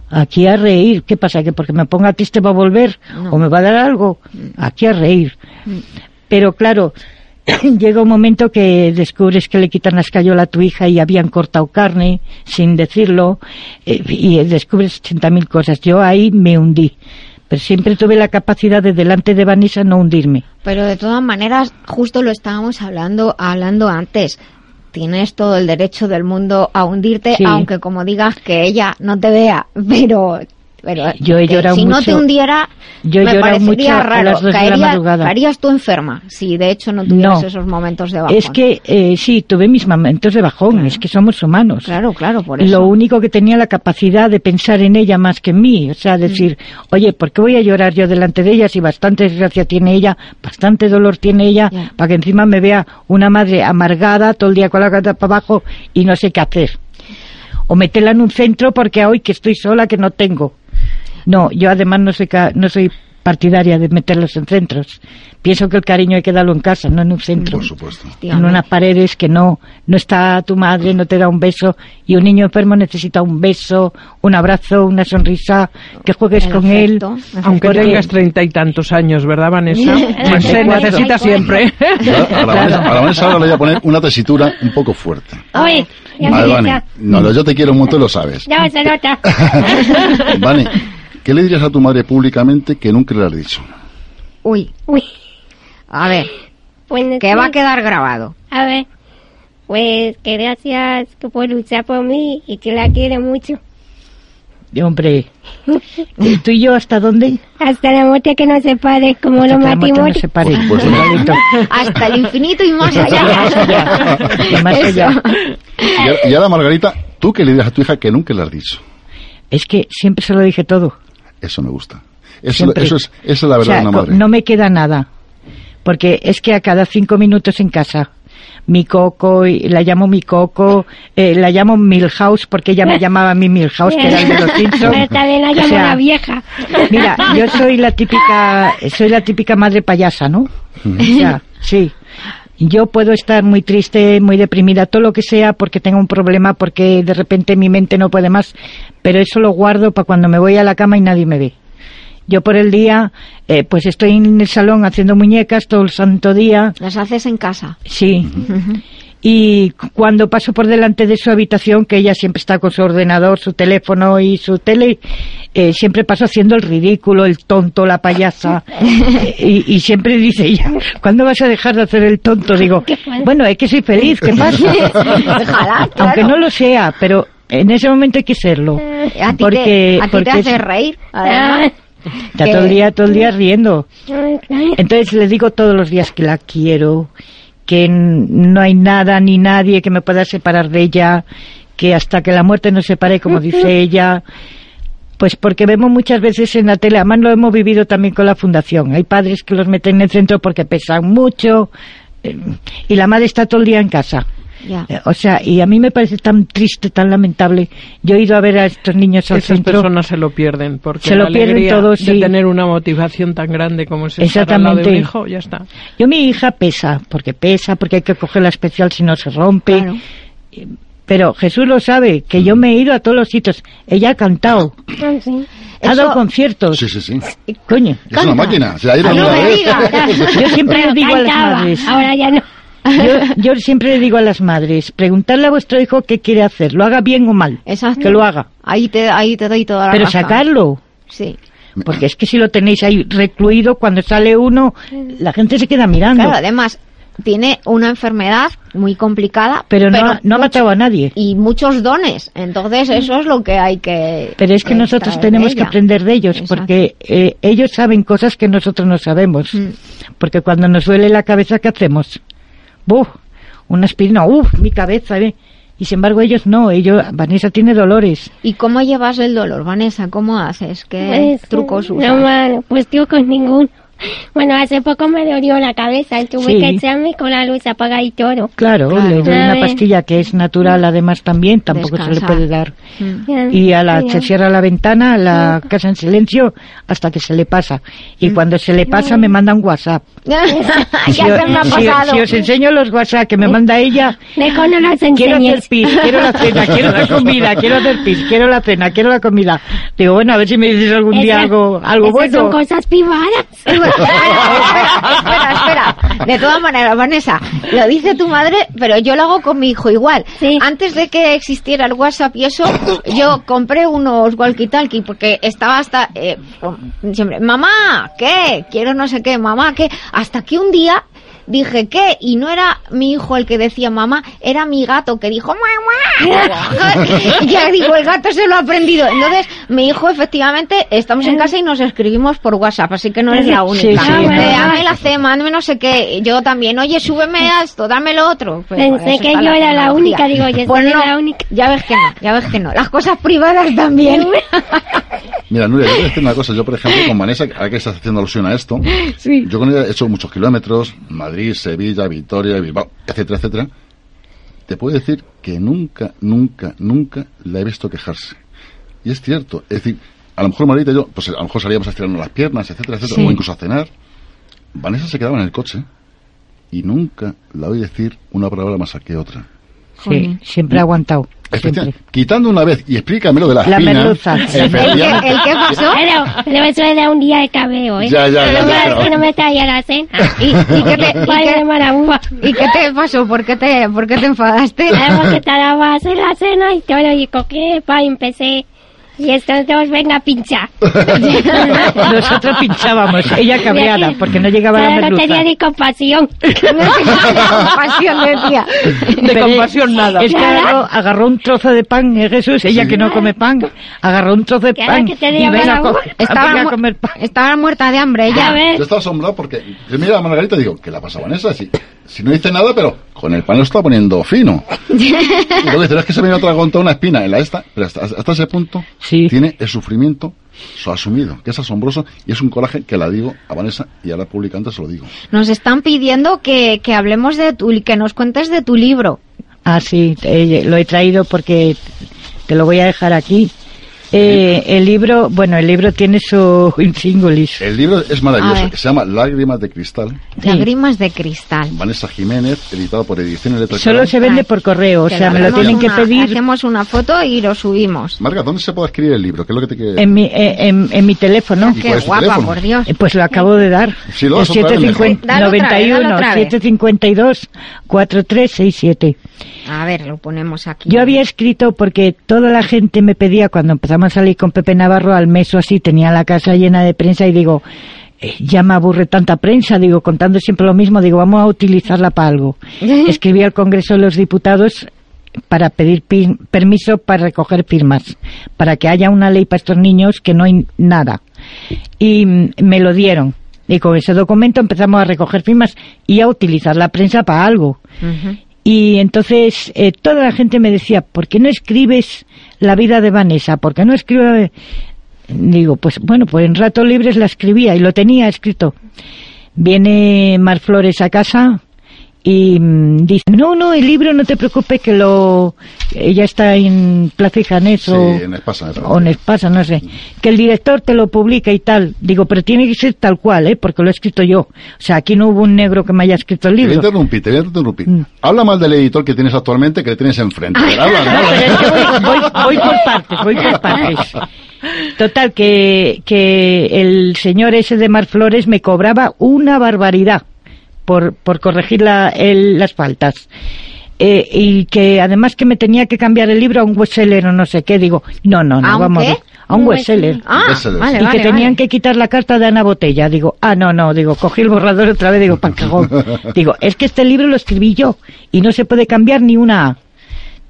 Aquí a reír. ¿Qué pasa? ¿Que porque me ponga triste va a volver? ¿O me va a dar algo? Aquí a reír. Pero claro, <clears throat> llega un momento que descubres que le quitan la escayola a tu hija y habían cortado carne sin decirlo eh, y descubres 80.000 cosas. Yo ahí me hundí. Pero siempre tuve la capacidad de delante de Vanessa no hundirme. Pero de todas maneras, justo lo estábamos hablando, hablando antes. Tienes todo el derecho del mundo a hundirte, Sí. aunque como digas que ella no te vea, pero Pero Yo he llorado si no te hundiera, Yo he me llorado mucho parecería a raro. las dos de la Caería- madrugada. caerías tú enferma si de hecho no tuvieras No. esos momentos de bajón. Es que eh, sí, tuve mis momentos de bajón, es que somos humanos. Claro, claro, por eso. Lo único que tenía la capacidad de pensar en ella más que en mí, o sea, decir, Mm. oye, ¿por qué voy a llorar yo delante de ella si bastante desgracia tiene ella, bastante dolor tiene ella, para que encima me vea una madre amargada todo el día con la gata para abajo y no sé qué hacer? O meterla en un centro porque hoy que estoy sola que no tengo. No, yo además no soy, ca- no soy partidaria de meterlos en centros. Pienso que el cariño hay que darlo en casa, no en un centro. Por supuesto. En unas paredes que no, no está tu madre, no te da un beso, y un niño enfermo necesita un beso, un abrazo, una sonrisa, que juegues El con él. Aunque Porque- tengas treinta y tantos años, ¿verdad, Vanessa? Pues se 34. necesita siempre. A la, Vanessa, a la Vanessa ahora le voy a poner una tesitura un poco fuerte. Oye, ya Vale, me Vane. gusta. No, no, yo te quiero mucho, lo sabes. Ya se nota. <laughs> Vane, ¿qué le dirías a tu madre públicamente que nunca le has dicho? Uy. Uy. A ver, Bueno, que sí. va a quedar grabado. A ver, pues que gracias por luchar por mí y que la quiero mucho. Hombre, ¿y ¿tú y yo hasta dónde? Hasta la muerte que nos separe, como Hasta los que la muerte nos matrimonios. separe. Por supuesto. Igualito. Hasta el infinito y más allá. Y más allá. Y ahora, y ahora, Margarita, ¿tú qué le dirías a tu hija que nunca le has dicho? Es que siempre se lo dije todo. Eso me gusta. Eso, eso es, esa es la verdad O sea, de una co- madre. no me queda nada. Porque es que a cada cinco minutos en casa, mi coco, y la llamo mi coco, eh, la llamo Milhouse porque ella me <laughs> llamaba a mí Milhouse, que era el de los Simpsons. Pero también la O sea, la vieja. Mira, yo soy la típica, soy la típica madre payasa, ¿no? O sea, sí. Yo puedo estar muy triste, muy deprimida, todo lo que sea, porque tengo un problema, porque de repente mi mente no puede más, pero eso lo guardo para cuando me voy a la cama y nadie me ve. Yo por el día, eh, pues estoy en el salón haciendo muñecas todo el santo día. Las haces en casa. Sí. Y cu- cuando paso por delante de su habitación, que ella siempre está con su ordenador, su teléfono y su tele, eh, siempre paso haciendo el ridículo, el tonto, la payasa. Eh, <laughs> y, y siempre dice ella, ¿cuándo vas a dejar de hacer el tonto? Digo, bueno, es que soy feliz, ¿qué pasa? <laughs> Ojalá, <laughs> claro. Aunque no lo sea, pero en ese momento hay que serlo. A ti porque te, a ti porque te hace es- reír, además. Está todo el día, todo el día riendo. Entonces le digo todos los días que la quiero, que no hay nada ni nadie que me pueda separar de ella, que hasta que la muerte nos separe, como dice ella. Pues porque vemos muchas veces en la tele, además lo hemos vivido también con la fundación. Hay padres que los meten en el centro porque pesan mucho eh, y la madre está todo el día en casa. Eh, O sea, y a mí me parece tan triste, tan lamentable. Yo he ido a ver a estos niños al Esas centro. personas se lo pierden porque Se lo la pierden alegría todo, de sí. tener una motivación tan grande como es estar al lado de un hijo, ya está. Yo mi hija pesa, porque pesa, porque hay que cogerla especial si no se rompe. Claro. Pero Jesús lo sabe, que yo me he ido a todos los sitios. Ella ha cantado, Ah, sí. ha Eso- dado conciertos. Sí, sí, sí. Coño. Es una máquina. Se ha ido Ah, no vez. <laughs> Yo siempre le Pero digo a las madres. Ahora ya no. Yo, <laughs> yo siempre le digo a las madres, preguntarle a vuestro hijo qué quiere hacer, lo haga bien o mal, Exacto. que lo haga, Ahí te, ahí te doy toda la pero sacarlo, Sí. porque es que si lo tenéis ahí recluido, cuando sale uno, la gente se queda mirando, Claro, además, tiene una enfermedad muy complicada. pero no, ha- no ha mucho- matado a nadie. Y muchos dones. Entonces, eso es lo que hay que. Pero es que eh, nosotros tenemos que aprender de ellos, Exacto. porque eh, ellos saben cosas que nosotros no sabemos. Mm. Porque cuando nos duele la cabeza, ¿qué hacemos? ¡Buf! Una aspirina, ¡uf! Mi cabeza, ¿eh? Y sin embargo ellos no, ellos, Vanessa tiene dolores. ¿Y cómo llevas el dolor, Vanessa? ¿Cómo haces? ¿Qué Pues, trucos No, usas? mal, pues trucos ninguno. Bueno, hace poco me dolió la cabeza y tuve Sí. que echarme con la luz apagada y todo. Claro, Claro. le doy una ver. pastilla que es natural además también, tampoco se le puede dar. Mm. Y a la, se cierra la ventana, la casa en silencio, hasta que se le pasa. Y Mm. cuando se le pasa me manda un WhatsApp. <laughs> ya Si, se me ha si- pasado. si os enseño los WhatsApp que me manda ella, Mejor no los quiero enseñes. hacer pis, quiero la cena, <laughs> quiero la comida, quiero hacer pis, quiero la cena, quiero la comida. Digo, bueno, a ver si me dices algún día algo, algo esas bueno. son cosas privadas. <laughs> espera, espera, espera. De todas maneras, Vanessa, lo dice tu madre, pero yo lo hago con mi hijo igual. Sí. Antes de que existiera el WhatsApp y eso, yo compré unos walkie-talkie porque estaba hasta eh, siempre, mamá, ¿qué? Quiero no sé qué, mamá, ¿qué? Hasta que un día dije, ¿qué? Y no era mi hijo el que decía mamá, era mi gato que dijo, mamá. <laughs> <laughs> ya digo, el gato se lo ha aprendido. Entonces, mi hijo, efectivamente, estamos en casa y nos escribimos por WhatsApp, así que no eres la única. Sí, sí. Eh, Dame la C, mándame no sé qué. Yo también, oye, súbeme a esto, dame lo otro. Pues, Pensé que yo la era la única, digo, yo Pues no, la única. Ya ves que no, ya ves que no. Las cosas privadas también. <laughs> Mira, Nuria, yo voy a decir una cosa. Yo, por ejemplo, con Vanessa, ahora que estás haciendo alusión a esto, yo con ella he hecho muchos kilómetros, Madrid, Sevilla, Vitoria, Bilbao, etcétera, etcétera. Te puedo decir que nunca, nunca, nunca la he visto quejarse. Y es cierto. Es decir, a lo mejor Marita y yo, pues a lo mejor salíamos a estirarnos las piernas, etcétera, etcétera, Sí. o incluso a cenar. Vanessa se quedaba en el coche y nunca la oí decir una palabra más que otra. Sí, siempre ha aguantado. Quitando una vez, y explícame lo de la, La espina. merluza. <laughs> efectivamente. ¿El qué pasó? Pero, pero eso era un día de cabeo, ¿eh? Ya, ya, ya, No me- ya, pero- que no me traía la cena. ¿Y, y qué te, y qué- marabúa. ¿Y qué te pasó? ¿Por qué te, por qué te enfadaste? Algo que tardaba a hacer la cena y todo, y cogí, pa, y empecé. Y estos dos, venga, pincha. <laughs> Nosotros pinchábamos, ella cabreada, porque no llegaba la Pero no merluza. tenía ni compasión. <laughs> Compasión decía. De Pero compasión nada. Es que agarró, agarró un trozo de pan, ¿eh, Jesús? Ella que no come pan, agarró un trozo de pan que te y venga, la co- Estaba, a comer pan. estaba muerta de hambre ella. Yo estaba asombrado porque yo mira a Margarita y digo, ¿qué le pasa a Vanessa? Si, si no dice nada, pero con el pan lo está poniendo fino. <laughs> dice, es que se me ha atragantado una espina en la esta, pero hasta, hasta ese punto Sí. tiene el sufrimiento su asumido, que es asombroso y es un coraje que la digo a Vanessa y ahora públicamente se lo digo. Nos están pidiendo que, que hablemos de tu, que nos cuentes de tu libro. Ah, sí, eh, lo he traído porque te lo voy a dejar aquí. Eh, el libro, bueno, el libro tiene su <laughs> intríngulis. El libro es maravilloso, que se llama Lágrimas de Cristal, Lágrimas de cristal. Vanessa Jiménez, editado por Ediciones Letra Solo se vende por correo, o Que sea, me lo tienen que una- pedir Hacemos una foto y lo subimos. Marga, ¿dónde se puede escribir el libro? ¿Qué es lo que te quiere en mi, eh, en, en mi teléfono. ¿Y Qué cuál es tu guapa, teléfono? por Dios. Eh, Pues lo acabo de dar. Sí, lo El das otra vez, 750 Dale otra vez, dale 91 otra vez. 752 4367. A ver, lo ponemos aquí. Yo había escrito porque toda la gente me pedía cuando empezamos a salir con Pepe Navarro al mes o así, tenía la casa llena de prensa y digo, eh, ya me aburre tanta prensa, digo, contando siempre lo mismo, digo, vamos a utilizarla para algo. <laughs> Escribí al Congreso de los Diputados para pedir permiso para recoger firmas, para que haya una ley para estos niños que no hay nada. Y mm, me lo dieron. Y con ese documento empezamos a recoger firmas y a utilizar la prensa para algo. Y entonces eh, toda la gente me decía, ¿por qué no escribes la vida de Vanessa? ¿Por qué no escribes...? Digo, pues bueno, pues en ratos libres la escribía y lo tenía escrito. Viene Mar Flores a casa y mm, dice, no, no, el libro no te preocupes que lo... Ella está en Plaza y Janés Sí, o, en Espasa. o en Espasa, no sé. Que el director te lo publica y tal. Digo, pero tiene que ser tal cual, ¿eh? Porque lo he escrito yo. O sea, aquí no hubo un negro que me haya escrito el Te voy a libro. interrumpir, te voy a interrumpir. Mm. Habla mal del editor que tienes actualmente que le tienes enfrente. Habla, No, habla. pero es que voy, voy- voy por partes, voy por partes. Total, que, que el señor ese de Mar Flores me cobraba una barbaridad por, por corregir la- el- las faltas. Eh, y que además que me tenía que cambiar el libro a un bestseller o no sé qué, digo, no, no, no, ¿A vamos a qué? ver, a un Un bestseller. Ah, Bestseller. vale, y vale, que tenían vale. que quitar la carta de Ana Botella. Digo, ah, no, no, digo, cogí el borrador otra vez, digo, pan cagón. <laughs> Digo, es que este libro lo escribí yo y no se puede cambiar ni una A.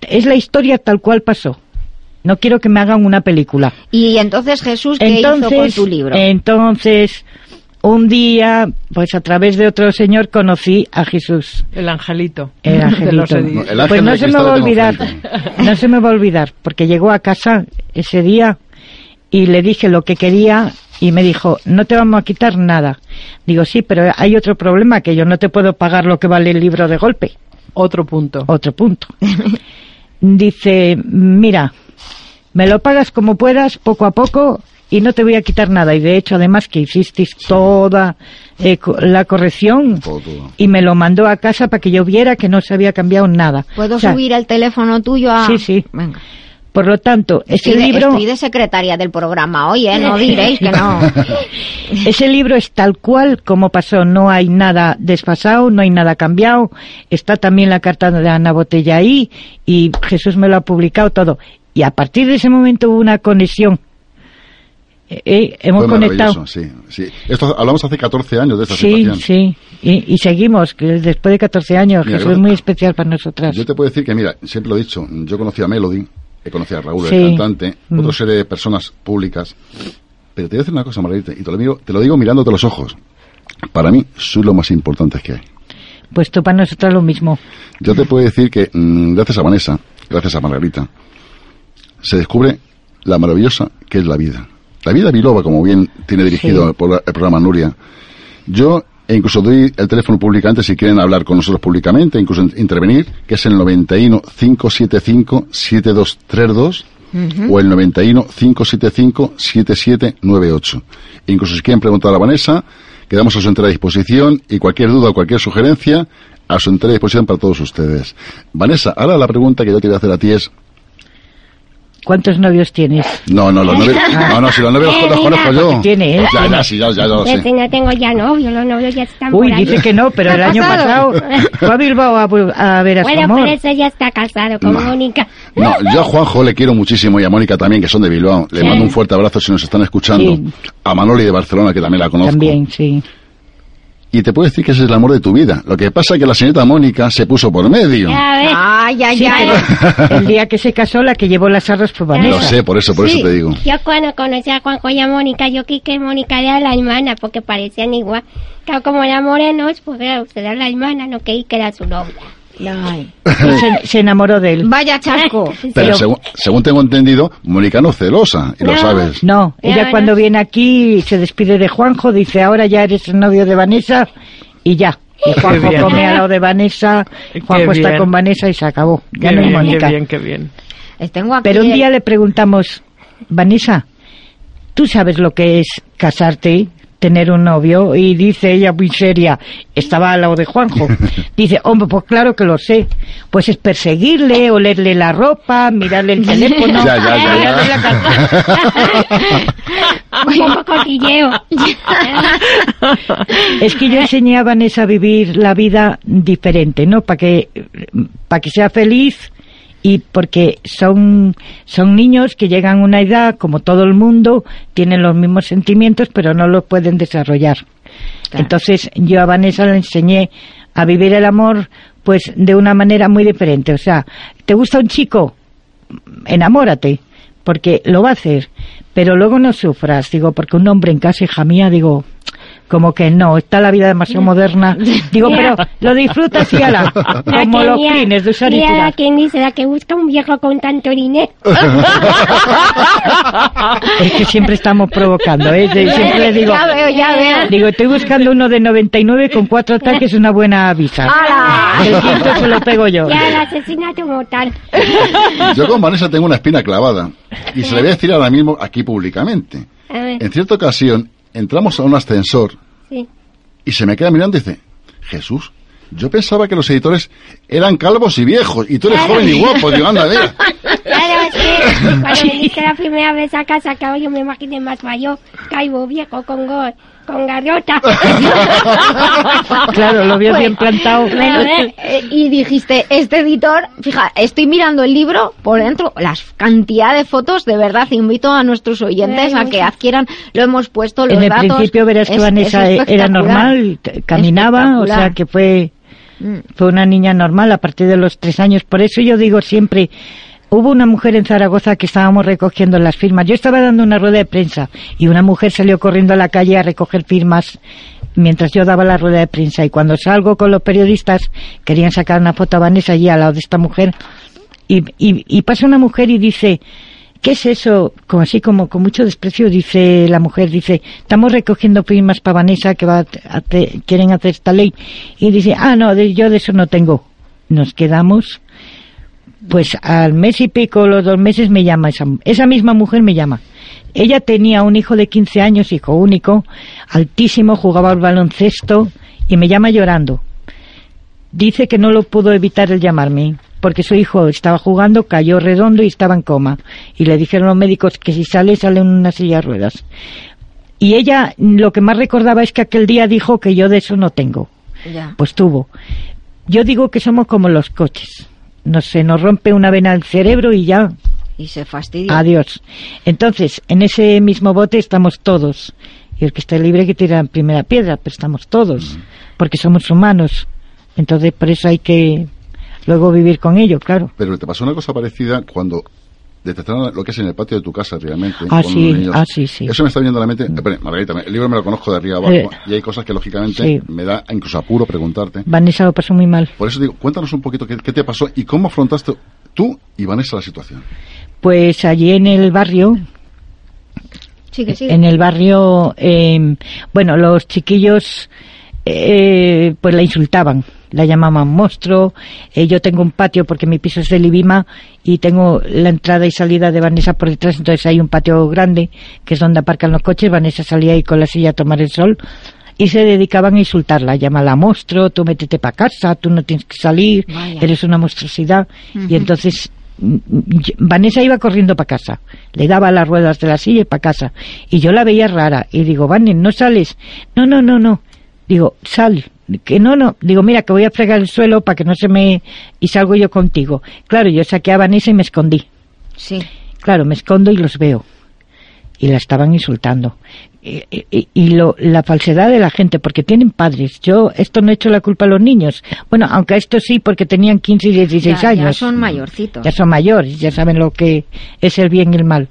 Es la historia tal cual pasó. No quiero que me hagan una película. Y entonces Jesús, ¿qué entonces, hizo con tu libro? entonces, un día, pues a través de otro señor conocí a Jesús. El angelito. El <laughs> angelito. No, el ángel Pues no se me va a olvidar, no se me va a olvidar, porque llegó a casa ese día y le dije lo que quería y me dijo, no te vamos a quitar nada. Digo, sí, pero hay otro problema, que yo no te puedo pagar lo que vale el libro de golpe. Otro punto. Otro punto. Dice, mira, me lo pagas como puedas, poco a poco, y no te voy a quitar nada. Y de hecho, además que hicisteis toda eh, co- la corrección Todo, y me lo mandó a casa para que yo viera que no se había cambiado nada. ¿Puedo O sea, subir el teléfono tuyo a...? Sí, sí. Venga. Por lo tanto, ese Estoy de, libro, estoy de secretaria del programa hoy, ¿eh? No diréis que no. <laughs> ese libro es tal cual como pasó. No hay nada desfasado, no hay nada cambiado. Está también la carta de Ana Botella ahí y Jesús me lo ha publicado todo. Y a partir de ese momento hubo una conexión. Eh, eh, hemos Fue conectado. sí, sí. Esto hablamos hace 14 años de esta Sí, situación. sí. Y, y seguimos, que después de 14 años, Mira, yo- es muy especial para nosotras. Yo te puedo decir que, mira, siempre lo he dicho, yo conocí a Melody, he conocido a Raúl, Sí. el cantante, Mm. otra serie de personas públicas. Pero te voy a decir una cosa, Margarita, y te lo digo, te lo digo mirándote los ojos. Para mí, soy lo más importante que hay. Pues tú para nosotras lo mismo. Yo te puedo decir que, mm, gracias a Vanessa, gracias a Margarita, se descubre la maravillosa que es la vida. La vida biloba, como bien tiene dirigido Sí. el programa Nuria. Yo e incluso doy el teléfono públicamente si quieren hablar con nosotros públicamente, incluso in- intervenir, que es el 91 575 7232 o el 91 575 7798. Incluso si quieren preguntar a Vanessa, quedamos a su entera disposición y cualquier duda o cualquier sugerencia a su entera disposición para todos ustedes. Vanessa, ahora la pregunta que yo te voy a hacer a ti es, ¿Cuántos novios tienes? no, no, los novios, <laughs> no, no, si los novios los, los conozco yo. Tiene, ¿eh? Ya, ya, sí, ya, ya, ya lo Yo sé. no tengo ya novio, los novios ya están Uy, por ahí. dice que no, pero ¿Qué el año pasado? fue a Bilbao a, a ver a su Bueno, amor. por eso ya está casado con No. Mónica. No, yo a Juanjo le quiero muchísimo y a Mónica también, que son de Bilbao. Le Sí. mando un fuerte abrazo si nos están escuchando. Sí. A Manoli de Barcelona, que también la conozco. También, sí. Y te puedo decir que ese es el amor de tu vida. Lo que pasa es que la señorita Mónica se puso por medio. Ya ves. Ay, ay, Sí, ay. el día que se casó, la que llevó las arras fue Vanessa. Lo sé, por eso, por Sí. eso te digo. Yo cuando conocí a Juanjo y a Mónica, yo creí que Mónica era la hermana, porque parecían igual. Claro, como eran morenos, pues era usted era la hermana, no creí que era su novia. Ay. <laughs> Se, se enamoró de él. Vaya chasco. <laughs> Pero, según, según tengo entendido, Mónica no es celosa, y lo No. sabes. No, Ya, ella bueno. cuando viene aquí se despide de Juanjo, dice ahora ya eres el novio de Vanessa y ya. Y Juanjo bien. come al lado de Vanessa, Juanjo está bien. con Vanessa y se acabó. Ya Qué no bien, Mónica. qué bien, qué bien. Tengo aquí Pero un el- día le preguntamos, Vanessa, ¿tú sabes lo que es casarte, tener un novio? Y dice ella muy seria, estaba al lado de Juanjo. <laughs> Dice, hombre, pues claro que lo sé. Pues es perseguirle, olerle la ropa, mirarle el <laughs> teléfono. Ya, ya, ya, mirarle la. <laughs> Es que yo enseñé a Vanessa a vivir la vida diferente, ¿no? Para que, para que sea feliz y porque son, son niños que llegan a una edad, como todo el mundo, tienen los mismos sentimientos, pero no los pueden desarrollar. Entonces yo a Vanessa le enseñé a vivir el amor pues de una manera muy diferente. O sea, ¿te gusta un chico? Enamórate, porque lo va a hacer. Pero luego no sufras, digo, porque un hombre en casa, hija mía, digo, como que no, está la vida demasiado <laughs> moderna. Digo, pero lo disfrutas y ala, como los mira- clines de usar y mira la tirar. quien dice, la que busca un viejo con tanto dinero. <laughs> Es que siempre estamos provocando, ¿eh? Siempre le digo, Ya veo, ya veo. digo, estoy buscando uno de 99 con cuatro ataques, una buena avisa. ¡Hala! El quinto se lo pego yo. Ya el asesinato mortal. <laughs> Yo con Vanessa tengo una espina clavada. Y se le voy a decir ahora mismo aquí públicamente. En cierta ocasión, entramos a un ascensor sí. y se me queda mirando y dice, Jesús, yo pensaba que los editores eran calvos y viejos, y tú eres joven y guapo. Digo, anda, mira. <laughs> Claro, es que cuando <laughs> viniste la primera vez a casa, claro, yo me imaginé más mayor, calvo, viejo, con gol, con garrota. <laughs> Claro, lo vio bien plantado. Bueno, eh, y dijiste, este editor, fija, estoy mirando el libro por dentro, las cantidad de fotos, de verdad, invito a nuestros oyentes a que adquieran, lo hemos puesto, los En el datos. principio verás que es- Vanessa es era normal, caminaba, o sea que fue, Mm. fue una niña normal a partir de los tres años. Por eso yo digo siempre, hubo una mujer en Zaragoza que estábamos recogiendo las firmas. Yo estaba dando una rueda de prensa y una mujer salió corriendo a la calle a recoger firmas mientras yo daba la rueda de prensa. Y cuando salgo con los periodistas, querían sacar una foto a Vanessa allí al lado de esta mujer. Y, y, pasa una mujer y dice, ¿qué es eso? Como así, como con mucho desprecio, dice la mujer, dice, estamos recogiendo firmas para Vanessa que va a hacer- quieren hacer esta ley. Y dice, ah, no, yo de eso no tengo. Nos quedamos, pues al mes y pico, los dos meses me llama esa, esa misma mujer me llama. Ella tenía un hijo de 15 años, hijo único, altísimo, jugaba al baloncesto y me llama llorando. Dice que no lo pudo evitar el llamarme, porque su hijo estaba jugando, cayó redondo y estaba en coma. Y le dijeron los médicos que si sale, sale en una silla de ruedas. Y ella lo que más recordaba es que aquel día dijo que yo de eso no tengo. Ya. Pues tuvo. Yo digo que somos como los coches. Nos, se nos rompe una vena al cerebro y ya Y se fastidia. Adiós. Entonces, en ese mismo bote estamos todos. Y el que esté libre que tira la primera piedra, pero estamos todos, porque somos humanos. Entonces, por eso hay que luego vivir con ello, claro. Pero te pasó una cosa parecida cuando detectaron lo que es en el patio de tu casa realmente. Ah, con sí, los niños. ah, sí, sí. Eso me está viendo a la mente. Espera, Margarita, el libro me lo conozco de arriba abajo Eh, y hay cosas que lógicamente sí. me da incluso apuro preguntarte. Vanessa lo pasó muy mal. Por eso digo, cuéntanos un poquito qué, qué te pasó y cómo afrontaste tú y Vanessa la situación. Pues allí en el barrio, Sigue, sigue. en el barrio, eh, bueno, los chiquillos eh, pues la insultaban, la llamaban monstruo. Eh, yo tengo un patio porque mi piso es de Libima y tengo la entrada y salida de Vanessa por detrás, entonces hay un patio grande que es donde aparcan los coches. Vanessa salía ahí con la silla a tomar el sol y se dedicaban a insultarla, llámala monstruo, tú métete para casa, tú no tienes que salir, Vaya. eres una monstruosidad. Y entonces mm, yo- Vanessa iba corriendo para casa, le daba las ruedas de la silla y para casa. Y yo la veía rara y digo, Vanen, ¿no sales? No, no, no, no. Digo, sal. Que no, no. Digo, mira, que voy a fregar el suelo para que no se me... Y salgo yo contigo. Claro, yo saqué a Vanessa y me escondí. Sí. Claro, me escondo y los veo. Y la estaban insultando. Y, y- y lo, la falsedad de la gente, porque tienen padres. Yo, esto no he hecho la culpa a los niños. Bueno, aunque esto sí, porque tenían 15 y 16 Ya- años. Ya son mayorcitos. Ya son mayores, ya saben lo que es el bien y el mal.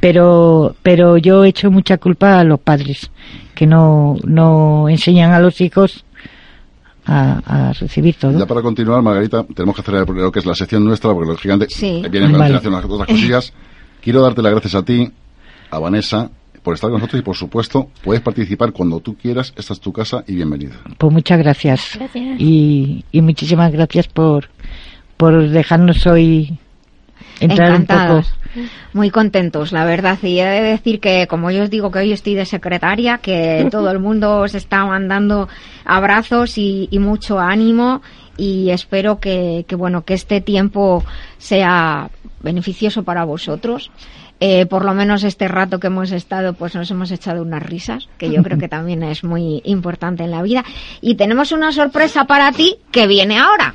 Pero, pero yo he hecho mucha culpa a los padres, que no, no enseñan a los hijos a, a recibir todo. Ya para continuar, Margarita, tenemos que hacer el- lo que es la sección nuestra, porque lógicamente Sí. vienen a Vale. las otras cosillas. Quiero darte las gracias a ti, a Vanessa, por estar con nosotros y, por supuesto, puedes participar cuando tú quieras. Esta es tu casa y bienvenida. Pues muchas gracias. Gracias. Y, y muchísimas gracias por, por dejarnos hoy entrar un Encantados. poco. Muy contentos, la verdad. Y he de decir que, como yo os digo que hoy estoy de secretaria, que <laughs> todo el mundo os está mandando abrazos y, y mucho ánimo. Y espero que, que, bueno, que este tiempo sea beneficioso para vosotros. Eh, por lo menos este rato que hemos estado, pues nos hemos echado unas risas, que yo creo que <laughs> también es muy importante en la vida. Y tenemos una sorpresa para ti que viene ahora.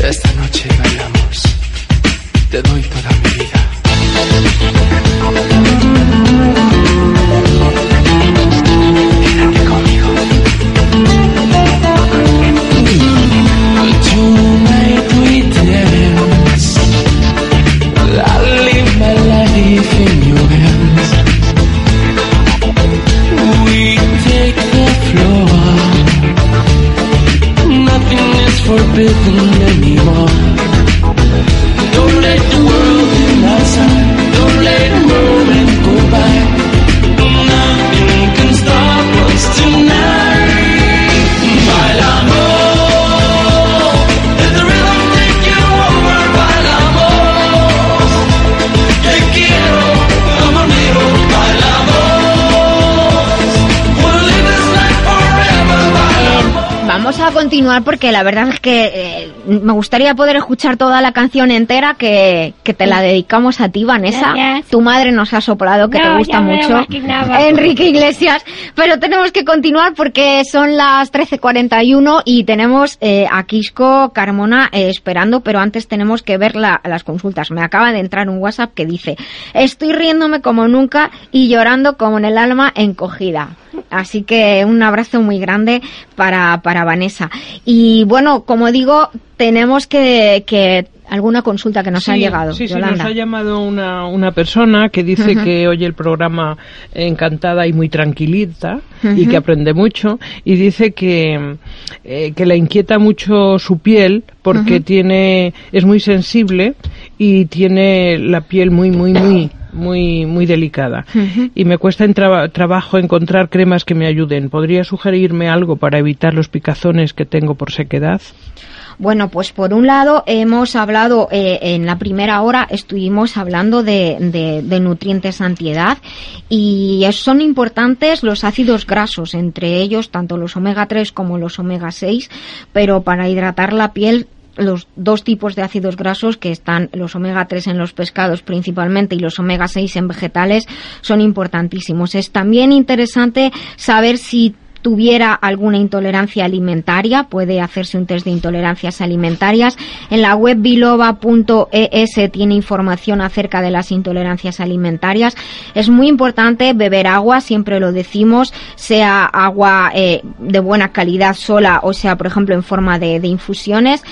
Esta noche bailamos. Te doy toda continuar porque la verdad es que eh, me gustaría poder escuchar toda la canción entera que, que te la dedicamos a ti, Vanessa. Gracias. Tu madre nos ha soplado que No, te gusta mucho. Enrique Iglesias. Pero tenemos que continuar porque son las 13.41 y tenemos eh, a Quisco Carmona eh, esperando, pero antes tenemos que ver la- las consultas. Me acaba de entrar un WhatsApp que dice, estoy riéndome como nunca y llorando como en el alma encogida. Así que un abrazo muy grande para, para Vanessa. Y bueno, como digo, tenemos que, que alguna consulta que nos Sí, ha llegado. Sí, sí, nos ha llamado una, una persona que dice que oye el programa encantada y muy tranquilita y que aprende mucho y dice que, eh, que le inquieta mucho su piel porque tiene es muy sensible y tiene la piel muy muy muy muy muy delicada y me cuesta en traba- trabajo encontrar cremas que me ayuden. ¿Podría sugerirme algo para evitar los picazones que tengo por sequedad? Bueno, pues por un lado hemos hablado, eh, en la primera hora estuvimos hablando de, de- de nutrientes antiedad y son importantes los ácidos grasos, entre ellos tanto los omega 3 como los omega 6, pero para hidratar la piel los dos tipos de ácidos grasos que están los omega 3 en los pescados principalmente y los omega 6 en vegetales son importantísimos. Es también interesante saber si tuviera alguna intolerancia alimentaria, puede hacerse un test de intolerancias alimentarias. En la web biloba.es tiene información acerca de las intolerancias alimentarias. Es muy importante beber agua, siempre lo decimos, sea agua eh, de buena calidad sola o sea, por ejemplo, en forma de, infusiones.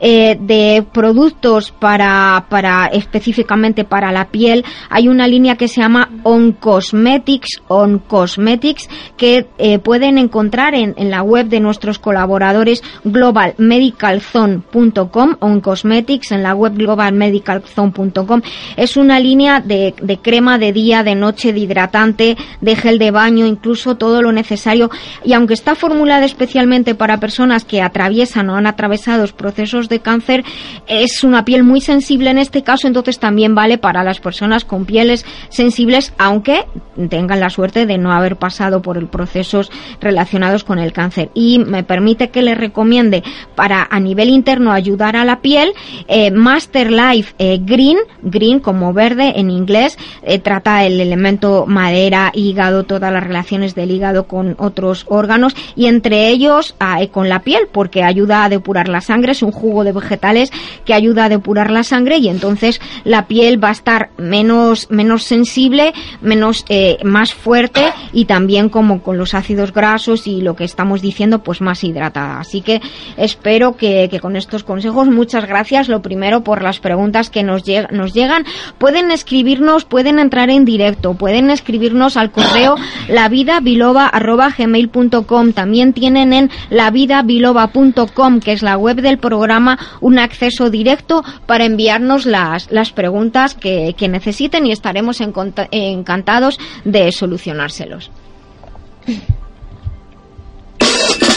Eh, de productos para, para específicamente para la piel, hay una línea que se llama On Cosmetics, On Cosmetics, que eh, pueden encontrar en, en la web de nuestros colaboradores globalmedicalzone.com, On Cosmetics, en la web globalmedicalzone.com. Es una línea de, de crema de día, de noche, de hidratante, de gel de baño, incluso todo lo necesario. Y aunque está formulada especialmente para personas que atraviesan o han atravesado procesos de cáncer, es una piel muy sensible en este caso, entonces también vale para las personas con pieles sensibles, aunque tengan la suerte de no haber pasado por el procesos relacionados con el cáncer. Y me permite que les recomiende para a nivel interno ayudar a la piel eh, Master Life eh, Green, green como verde en inglés, eh, trata el elemento madera, hígado, todas las relaciones del hígado con otros órganos y entre ellos ah, eh, con la piel porque ayuda a depurar la sangre, es un jugo de vegetales que ayuda a depurar la sangre y entonces la piel va a estar menos menos sensible, menos eh, más fuerte y también como con los ácidos grasos y lo que estamos diciendo pues más hidratada. Así que espero que, que con estos consejos muchas gracias lo primero por las preguntas que nos, lleg- nos llegan. Pueden escribirnos, pueden entrar en directo, pueden escribirnos al correo <coughs> lavidabiloba@gmail.com. También tienen en lavidabiloba.com, que es la web del programa, un acceso directo para enviarnos las, las preguntas que, que necesiten y estaremos en encantados de solucionárselos. <coughs>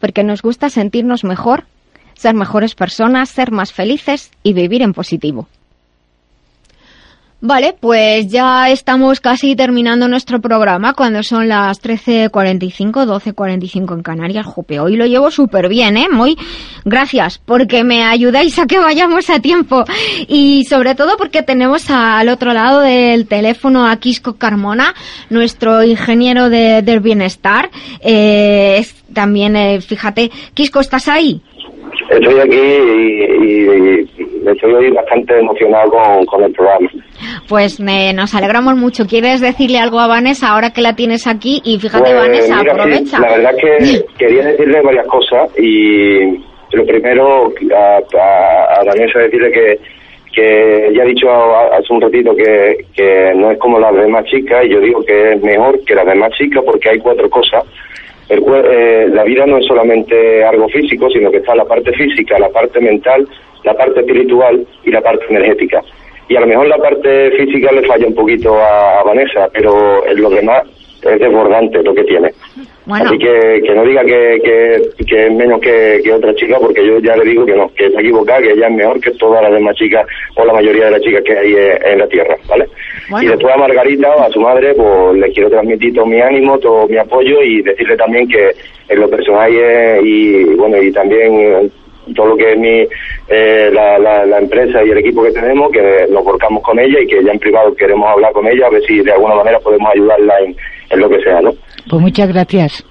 porque nos gusta sentirnos mejor, ser mejores personas, ser más felices y vivir en positivo. Vale, pues ya estamos casi terminando nuestro programa cuando son las 13.45, 12.45 en Canarias. Jope, hoy lo llevo súper bien, ¿eh? Muy gracias porque me ayudáis a que vayamos a tiempo y sobre todo porque tenemos al otro lado del teléfono a Quisco Carmona, nuestro ingeniero de- del bienestar. Eh, es también, eh, fíjate, Quisco, ¿estás ahí? Estoy aquí y, y- y estoy hoy bastante emocionado con, con el programa. Pues me- nos alegramos mucho. ¿Quieres decirle algo a Vanessa ahora que la tienes aquí? Y fíjate, Pues, Vanessa, mira, sí, aprovecha. la verdad que quería decirle varias cosas y lo primero a, a, a Vanessa decirle que, que ya he dicho hace un ratito que, que no es como las demás chicas y yo digo que es mejor que las demás chicas porque hay cuatro cosas. El eh, la vida no es solamente algo físico, sino que está la parte física, la parte mental, la parte espiritual y la parte energética. Y a lo mejor la parte física le falla un poquito a, a Vanessa, pero en lo demás es desbordante lo que tiene. Bueno. Así que, que no diga que, que, que es menos que, que otra chica, porque yo ya le digo que no, que está equivocada, que ella es mejor que todas las demás chicas o la mayoría de las chicas que hay eh, en la Tierra, ¿vale? Y después a Margarita o a su madre, pues le quiero transmitir todo mi ánimo, todo mi apoyo y decirle también que en lo personal y bueno y también eh, todo lo que es mi eh, la, la, la empresa y el equipo que tenemos, que nos volcamos con ella y que ya en privado queremos hablar con ella a ver si de alguna manera podemos ayudarla en, en lo que sea, ¿no? Pues muchas gracias.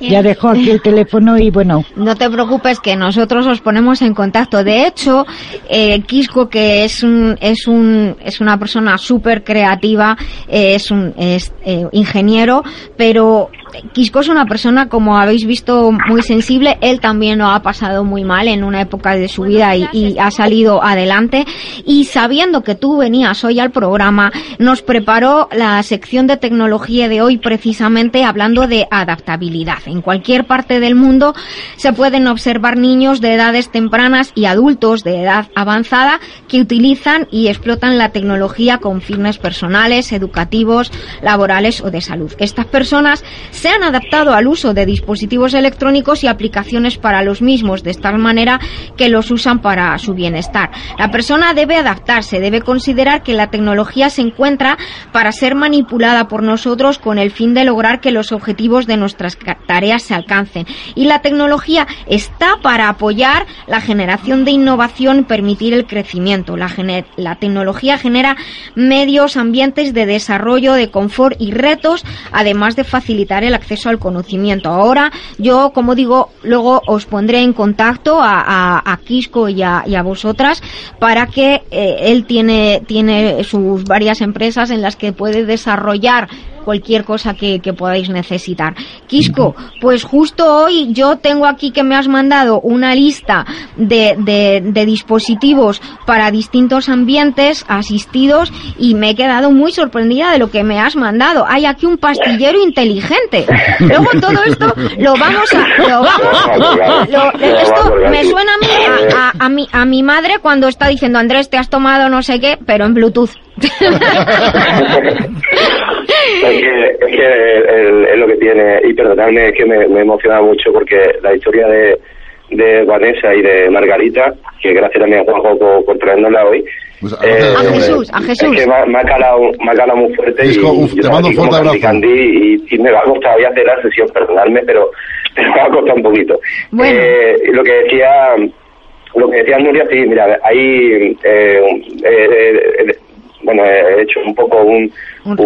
Ya dejo aquí el teléfono y bueno, No te preocupes que nosotros os ponemos en contacto. De hecho, eh, Quisco, que es un, es un, es una persona súper creativa, eh, es un, es eh, ingeniero, pero Quisco es una persona, como habéis visto, muy sensible. Él también lo ha pasado muy mal en una época de su vida y, y ha salido adelante. Y sabiendo que tú venías hoy al programa, nos preparó la sección de tecnología de hoy precisamente hablando de adaptabilidad. En cualquier parte del mundo se pueden observar niños de edades tempranas y adultos de edad avanzada que utilizan y explotan la tecnología con fines personales, educativos, laborales o de salud. Estas personas se han adaptado al uso de dispositivos electrónicos y aplicaciones para los mismos, de tal manera que los usan para su bienestar. La persona debe adaptarse, debe considerar que la tecnología se encuentra para ser manipulada por nosotros con el fin de lograr que los objetivos de nuestras tareas se alcancen. Y la tecnología está para apoyar la generación de innovación permitir el crecimiento. La, tecnología genera medios, ambientes de desarrollo, de confort y retos, además de facilitar el acceso al conocimiento. Ahora, yo, como digo, luego os pondré en contacto a, a, y a vosotras para que eh, él tiene, tiene sus varias empresas en las que puede desarrollar cualquier cosa que, podáis necesitar. Quisco, pues justo hoy yo tengo aquí que me has mandado una lista de, de, dispositivos para distintos ambientes asistidos y me he quedado muy sorprendida de lo que me has mandado. Hay aquí un pastillero inteligente. Luego todo esto lo vamos a... Lo vamos, lo- esto me suena a mí a- a mi, a mi madre cuando está diciendo Andrés te has tomado no sé qué, pero en Bluetooth. Es que, es, que el- es lo que tiene, y perdonadme, es que me, me emociona mucho porque la historia de, de Vanessa y de Margarita, que gracias también a Juanjo por, por traérnosla hoy. eh, A Jesús, a Jesús. Es que me, ha- me ha calado, me ha calado muy fuerte Quisco, y, te mando un fuerte abrazo. Candy y, y me va a costar todavía hacer la sesión, perdonadme, pero, pero <laughs> me va a costar un poquito. Bueno. Eh, y lo que decía lo que decía Nuria, sí, mira, ahí, eh, eh, eh, bueno, he hecho un poco un, Un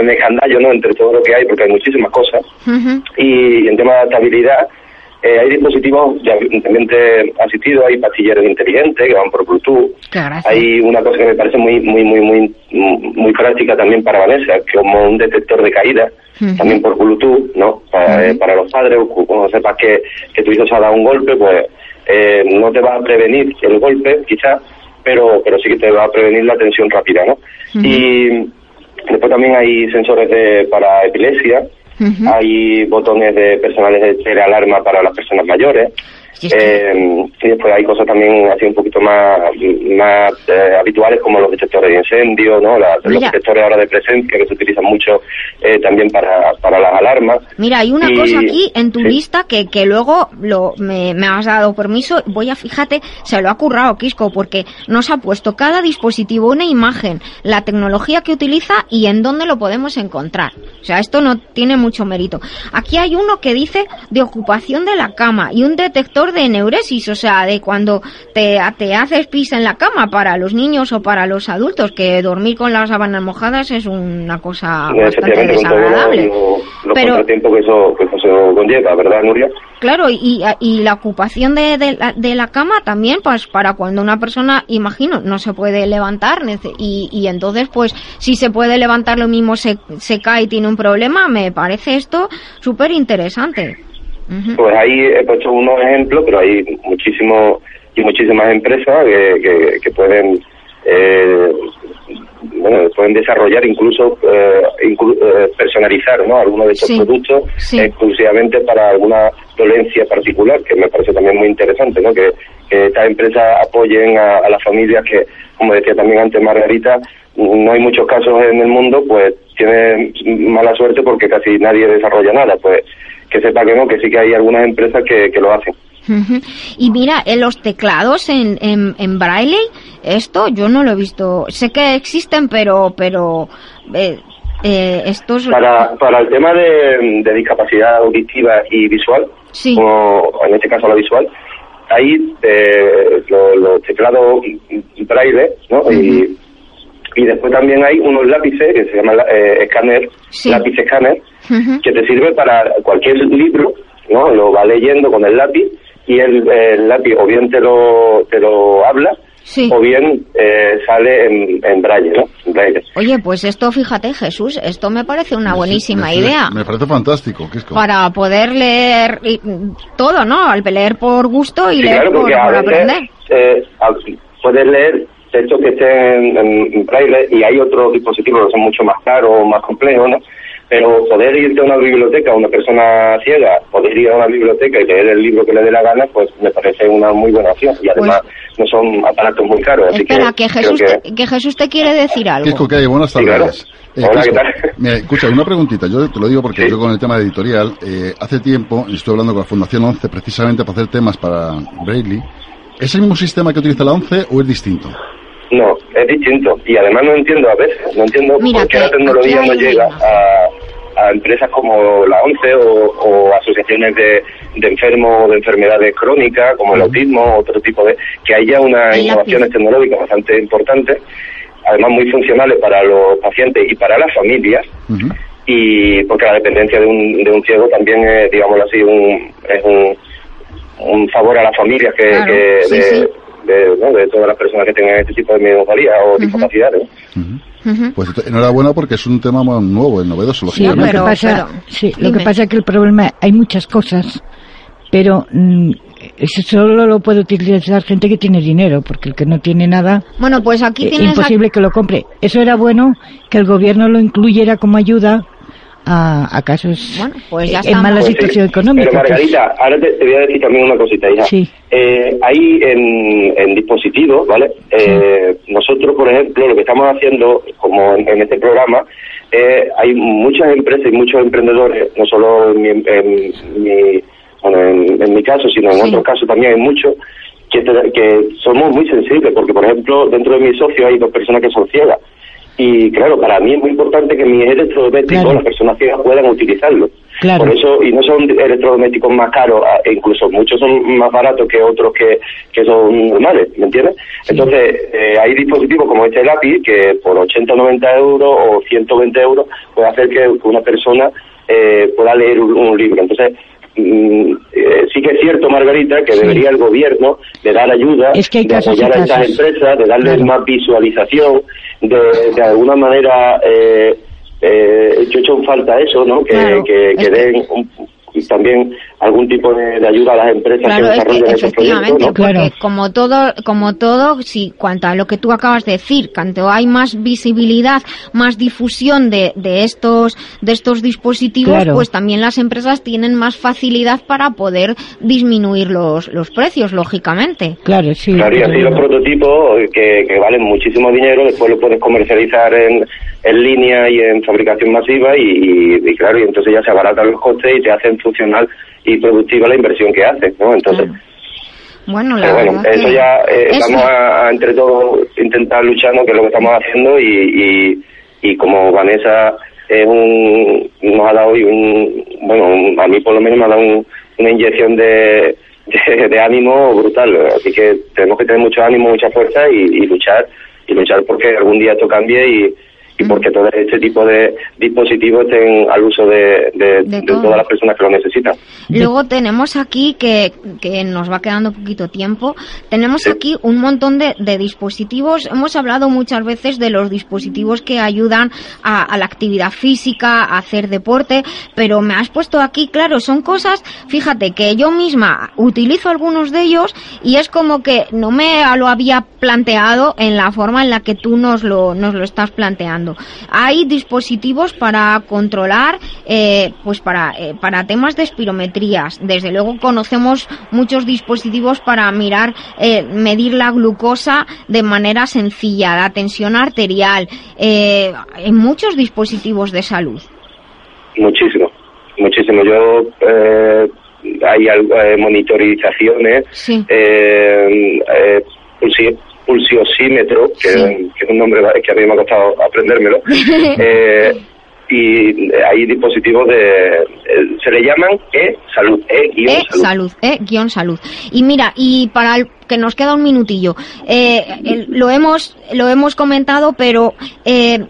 un, escandallo, ¿no?, entre todo lo que hay, porque hay muchísimas cosas. Y en tema de adaptabilidad, eh, hay dispositivos de ambiente asistido, hay pastilleros inteligentes que van por Bluetooth. Hay una cosa que me parece muy, muy, muy, muy, muy práctica también para Vanessa, como un detector de caída, también por Bluetooth, ¿no? Para, eh, para los padres, cu- cuando sepas que, que tu hijo se ha dado un golpe, pues eh, no te va a prevenir el golpe, quizás, pero, pero sí que te va a prevenir la tensión rápida, ¿no? Y después también hay sensores de, para epilepsia, hay botones de personales de telealarma para las personas mayores. Eh, y después hay cosas también así un poquito más, más eh, habituales como los detectores de incendio, ¿no? La- los detectores ahora de presencia que se utilizan mucho eh, también para, para las alarmas. Mira, hay una Y- cosa aquí en tu sí. lista que, que luego lo, me, me has dado permiso. Voy a, fíjate, se lo ha currado Quisco porque nos ha puesto cada dispositivo una imagen, la tecnología que utiliza y en dónde lo podemos encontrar. O sea, esto no tiene mucho mérito. Aquí hay uno que dice de ocupación de la cama y un detector de neuresis, o sea, de cuando te, te haces pis en la cama para los niños o para los adultos, que dormir con las sábanas mojadas es una cosa bastante desagradable. lo- los Pero- que eso, que eso conlleva, ¿verdad, Nuria? Claro, y, y la ocupación de, de la, de la cama también, pues para cuando una persona, imagino, no se puede levantar y, y entonces, pues si se puede levantar lo mismo se, se cae y tiene un problema, me parece esto súper interesante. Pues ahí he puesto unos ejemplos, pero hay muchísimos y muchísimas empresas que, que, que pueden eh, bueno, pueden desarrollar incluso eh, inclu- eh, personalizar ¿no? algunos de estos Sí. productos Sí. exclusivamente para alguna dolencia particular, que me parece también muy interesante, ¿no? que, que estas empresas apoyen a, a las familias que, como decía también antes Margarita, no hay muchos casos en el mundo, pues tiene mala suerte porque casi nadie desarrolla nada, pues que sepa que no, que sí que hay algunas empresas que, que lo hacen. Y mira, en los teclados en, en, en braille, esto yo no lo he visto. Sé que existen, pero, pero eh, eh, estos... Para, para el tema de, de discapacidad auditiva y visual, como en este caso la visual, hay eh, lo- los teclados braille, ¿no? y, y después también hay unos lápices que se llaman eh, escáner, lápiz escáner, que te sirve para cualquier libro, ¿no? Lo va leyendo con el lápiz y el, el lápiz o bien te lo, te lo habla o bien eh, sale en, en braille, ¿no? En braille. Oye, pues esto, fíjate, Jesús, esto me parece una buenísima Me- idea. Me parece fantástico. Quisco. Para poder leer y- todo, ¿no? Al leer por gusto y Sí, leer claro, por, por aprender. eh, puedes leer textos que estén en, en braille y hay otros dispositivos que son mucho más caros o más complejos, ¿no? Pero poder irte a una biblioteca, una persona ciega, poder ir a una biblioteca y leer el libro que le dé la gana, pues me parece una muy buena opción. Y además no son aparatos muy caros. así Pues Espera, que, creo Jesús, que- te, que Jesús te quiere decir algo. Quisco, ¿qué hay? Buenas Sí, claro. tardes. Eh, Hola, Quisco, ¿qué tal? <laughs> mira, escucha, una preguntita. Yo te lo digo porque yo con el tema de editorial, eh, hace tiempo estoy hablando con la Fundación 11 precisamente para hacer temas para Braille. ¿Es el mismo sistema que utiliza la 11 o es distinto? No, es distinto. Y además no entiendo a veces, no entiendo Mira, por qué que la tecnología no llega a, a empresas como la ONCE o, o asociaciones de, de enfermos de enfermedades crónicas, como el autismo o otro tipo de... que haya unas innovaciones tecnológicas bastante importantes, además muy funcionales para los pacientes y para las familias, y porque la dependencia de un, de un ciego también es, digámoslo así, un, es un, un favor a las familias que, Claro, que sí, de, sí. De, ¿no? de todas las personas que tengan este tipo de minusvalía o discapacidades. Pues ent- enhorabuena porque es un tema muy nuevo, es novedoso. Sí, lo que lógicamente. pasa, sí, lo que pasa es que el problema, hay muchas cosas, pero mm, eso solo lo puede utilizar gente que tiene dinero, porque el que no tiene nada, Bueno, pues aquí eh, a- imposible que lo compre. Eso era bueno que el gobierno lo incluyera como ayuda a, a casos pues ya eh, en mala Pues sí. situación económica. Pero pues, Margarita, ahora te, te voy a decir también una cosita, hija. Sí. Eh, hay en, en dispositivos, ¿vale? Eh, Nosotros, por ejemplo, lo que estamos haciendo, como en, en este programa, eh, hay muchas empresas y muchos emprendedores, no solo en mi, en mi- bueno, en, en mi caso, sino en otros casos también hay muchos, que, te- que somos muy sensibles, porque, por ejemplo, dentro de mis socios hay dos personas que son ciegas. Y claro, para mí es muy importante que mis electrodomésticos, las personas ciegas, puedan utilizarlo. Claro. Por eso, y no son electrodomésticos más caros, a- e incluso muchos son más baratos que otros que, que son normales, ¿me entiendes? Entonces, eh, hay dispositivos como este lápiz que por 80 o 90 euros o 120 euros puede hacer que una persona eh, pueda leer un, un libro. Entonces, mm, eh, sí que es cierto, Margarita, que debería el gobierno de dar ayuda, Es que hay de apoyar a estas empresas, de darles más visualización, de, de alguna manera, eh, eh, yo he hecho en falta eso, ¿no? Que, Claro, que, que- den un- también algún tipo de, de ayuda a las empresas Claro, que es que esos efectivamente, proyectos, ¿no? porque como todo, como todo, si cuanto a lo que tú acabas de decir, cuanto hay más visibilidad, más difusión de, de estos, de estos dispositivos, Claro. pues también las empresas tienen más facilidad para poder disminuir los, los precios, lógicamente. Claro, sí. Claro, y así los prototipos que, que valen muchísimo dinero, después lo puedes comercializar en, en línea y en fabricación masiva y, y- y claro, y entonces ya se abaratan los costes y te hacen funcional y productiva la inversión que haces, ¿no? Entonces, Bueno, la bueno, eso que- ya eh, eso- vamos a, a entre todos intentar luchando, que es lo que estamos haciendo y, y, y como Vanessa es un, nos ha dado un, bueno, un- a mí por lo menos me ha dado un- una inyección de, de, de ánimo brutal, así que tenemos que tener mucho ánimo, mucha fuerza y, y luchar, y luchar porque algún día esto cambie y, y porque todo este tipo de dispositivos estén al uso de, de, De de todos. todas las personas que lo necesitan. Luego tenemos aquí, que, que nos va quedando poquito tiempo, tenemos aquí un montón de, de dispositivos. Hemos hablado muchas veces de los dispositivos que ayudan a, a la actividad física, a hacer deporte, pero me has puesto aquí, claro, son cosas, fíjate, que yo misma utilizo algunos de ellos y es como que no me lo había planteado en la forma en la que tú nos lo, nos lo estás planteando. Hay dispositivos para controlar, eh, pues para, eh, para temas de espirometrías. Desde luego conocemos muchos dispositivos para mirar, eh, medir la glucosa de manera sencilla, la tensión arterial, eh, en muchos dispositivos de salud. Muchísimo, muchísimo. Yo eh, hay eh, monitorizaciones, eh, eh, pulsi- pulsiosímetro, que, que es un nombre que a mí me ha costado aprendérmelo, <laughs> eh, y hay dispositivos de, eh, se le llaman e-salud, e-salud. Eh, salud, eh, guion salud. Y mira, y para el que nos queda un minutillo, eh, el- lo hemos lo hemos comentado, pero eh,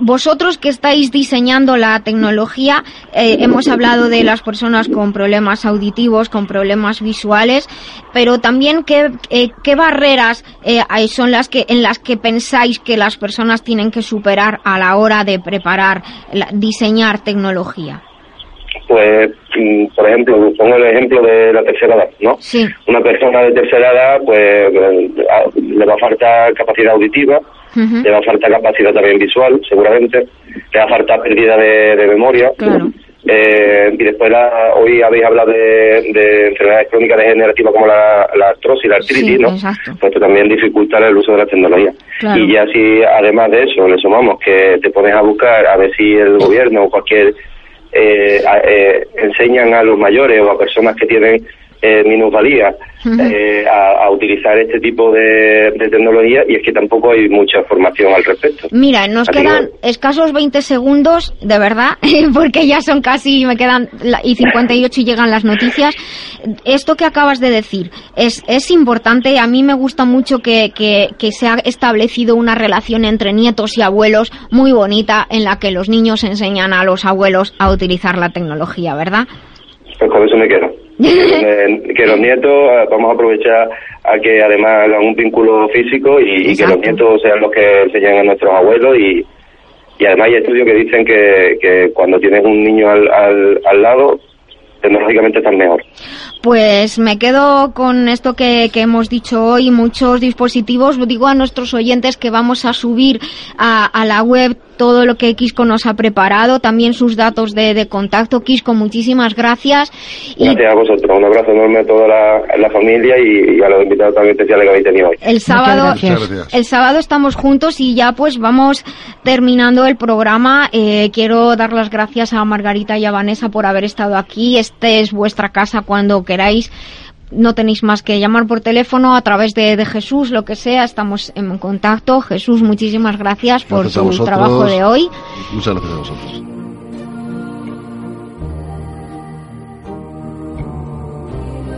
vosotros que estáis diseñando la tecnología, eh, hemos hablado de las personas con problemas auditivos, con problemas visuales, pero también qué, eh, qué barreras eh, son las que en las que pensáis que las personas tienen que superar a la hora de preparar, la- diseñar tecnología. Pues, mm, por ejemplo, pongo el ejemplo de la tercera edad, ¿no? Sí. Una persona de tercera edad, pues eh, le va a faltar capacidad auditiva, le va a faltar capacidad también visual, seguramente, le va a faltar pérdida de, de memoria. Eh, y después la- hoy habéis hablado de, de enfermedades crónicas degenerativas como la, la artrosis, la artritis, Sí, ¿no? exacto. Pues esto también dificulta el uso de la tecnología. Claro. Y ya si además de eso le sumamos que te pones a buscar a ver si el gobierno o cualquier eh, eh, enseñan a los mayores o a personas que tienen eh, minusvalía eh, a, a utilizar este tipo de, de tecnología y es que tampoco hay mucha formación al respecto. Mira, nos Así quedan escasos 20 segundos, de verdad, <laughs> porque ya son casi, me quedan, y 58 y llegan las noticias. Esto que acabas de decir es, es importante, a mí me gusta mucho que, que, que se ha establecido una relación entre nietos y abuelos muy bonita en la que los niños enseñan a los abuelos a utilizar la tecnología, ¿verdad? Pues con eso me quedo. Que los nietos eh, vamos a aprovechar a que además hagan un vínculo físico y, y que los nietos sean los que enseñan a nuestros abuelos y, y además hay estudios que dicen que, que cuando tienes un niño al, al, al lado tecnológicamente están mejor. Pues me quedo con esto que, que hemos dicho hoy, muchos dispositivos. Digo a nuestros oyentes que vamos a subir a, a la web todo lo que Quisco nos ha preparado, también sus datos de, de contacto. Quisco, muchísimas gracias. Y Gracias a vosotros. Un abrazo enorme a toda la, a la familia y, y a los invitados también especiales que habéis tenido hoy. el sábado, el sábado estamos juntos y ya pues vamos terminando el programa. Eh, quiero dar las gracias a Margarita y a Vanessa por haber estado aquí. Este es vuestra casa cuando queráis. No tenéis más que llamar por teléfono a través de, de Jesús, lo que sea, estamos en contacto. Jesús, muchísimas gracias por Gracias a tu trabajo de hoy. Muchas gracias a vosotros.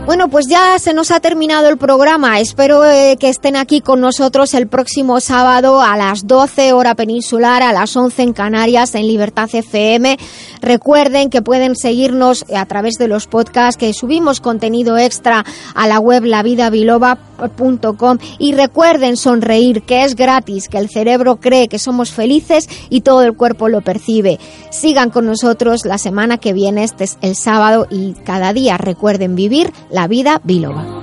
Bueno, pues ya se nos ha terminado el programa. Espero eh, que estén aquí con nosotros el próximo sábado a las 12 hora peninsular, a las 11 en Canarias, en Libertad FM. Recuerden que pueden seguirnos a través de los podcasts, que subimos contenido extra a la web lavidabiloba.com y recuerden sonreír, que es gratis, que el cerebro cree que somos felices y todo el cuerpo lo percibe. Sigan con nosotros la semana que viene, este es el sábado y cada día recuerden vivir la vida biloba.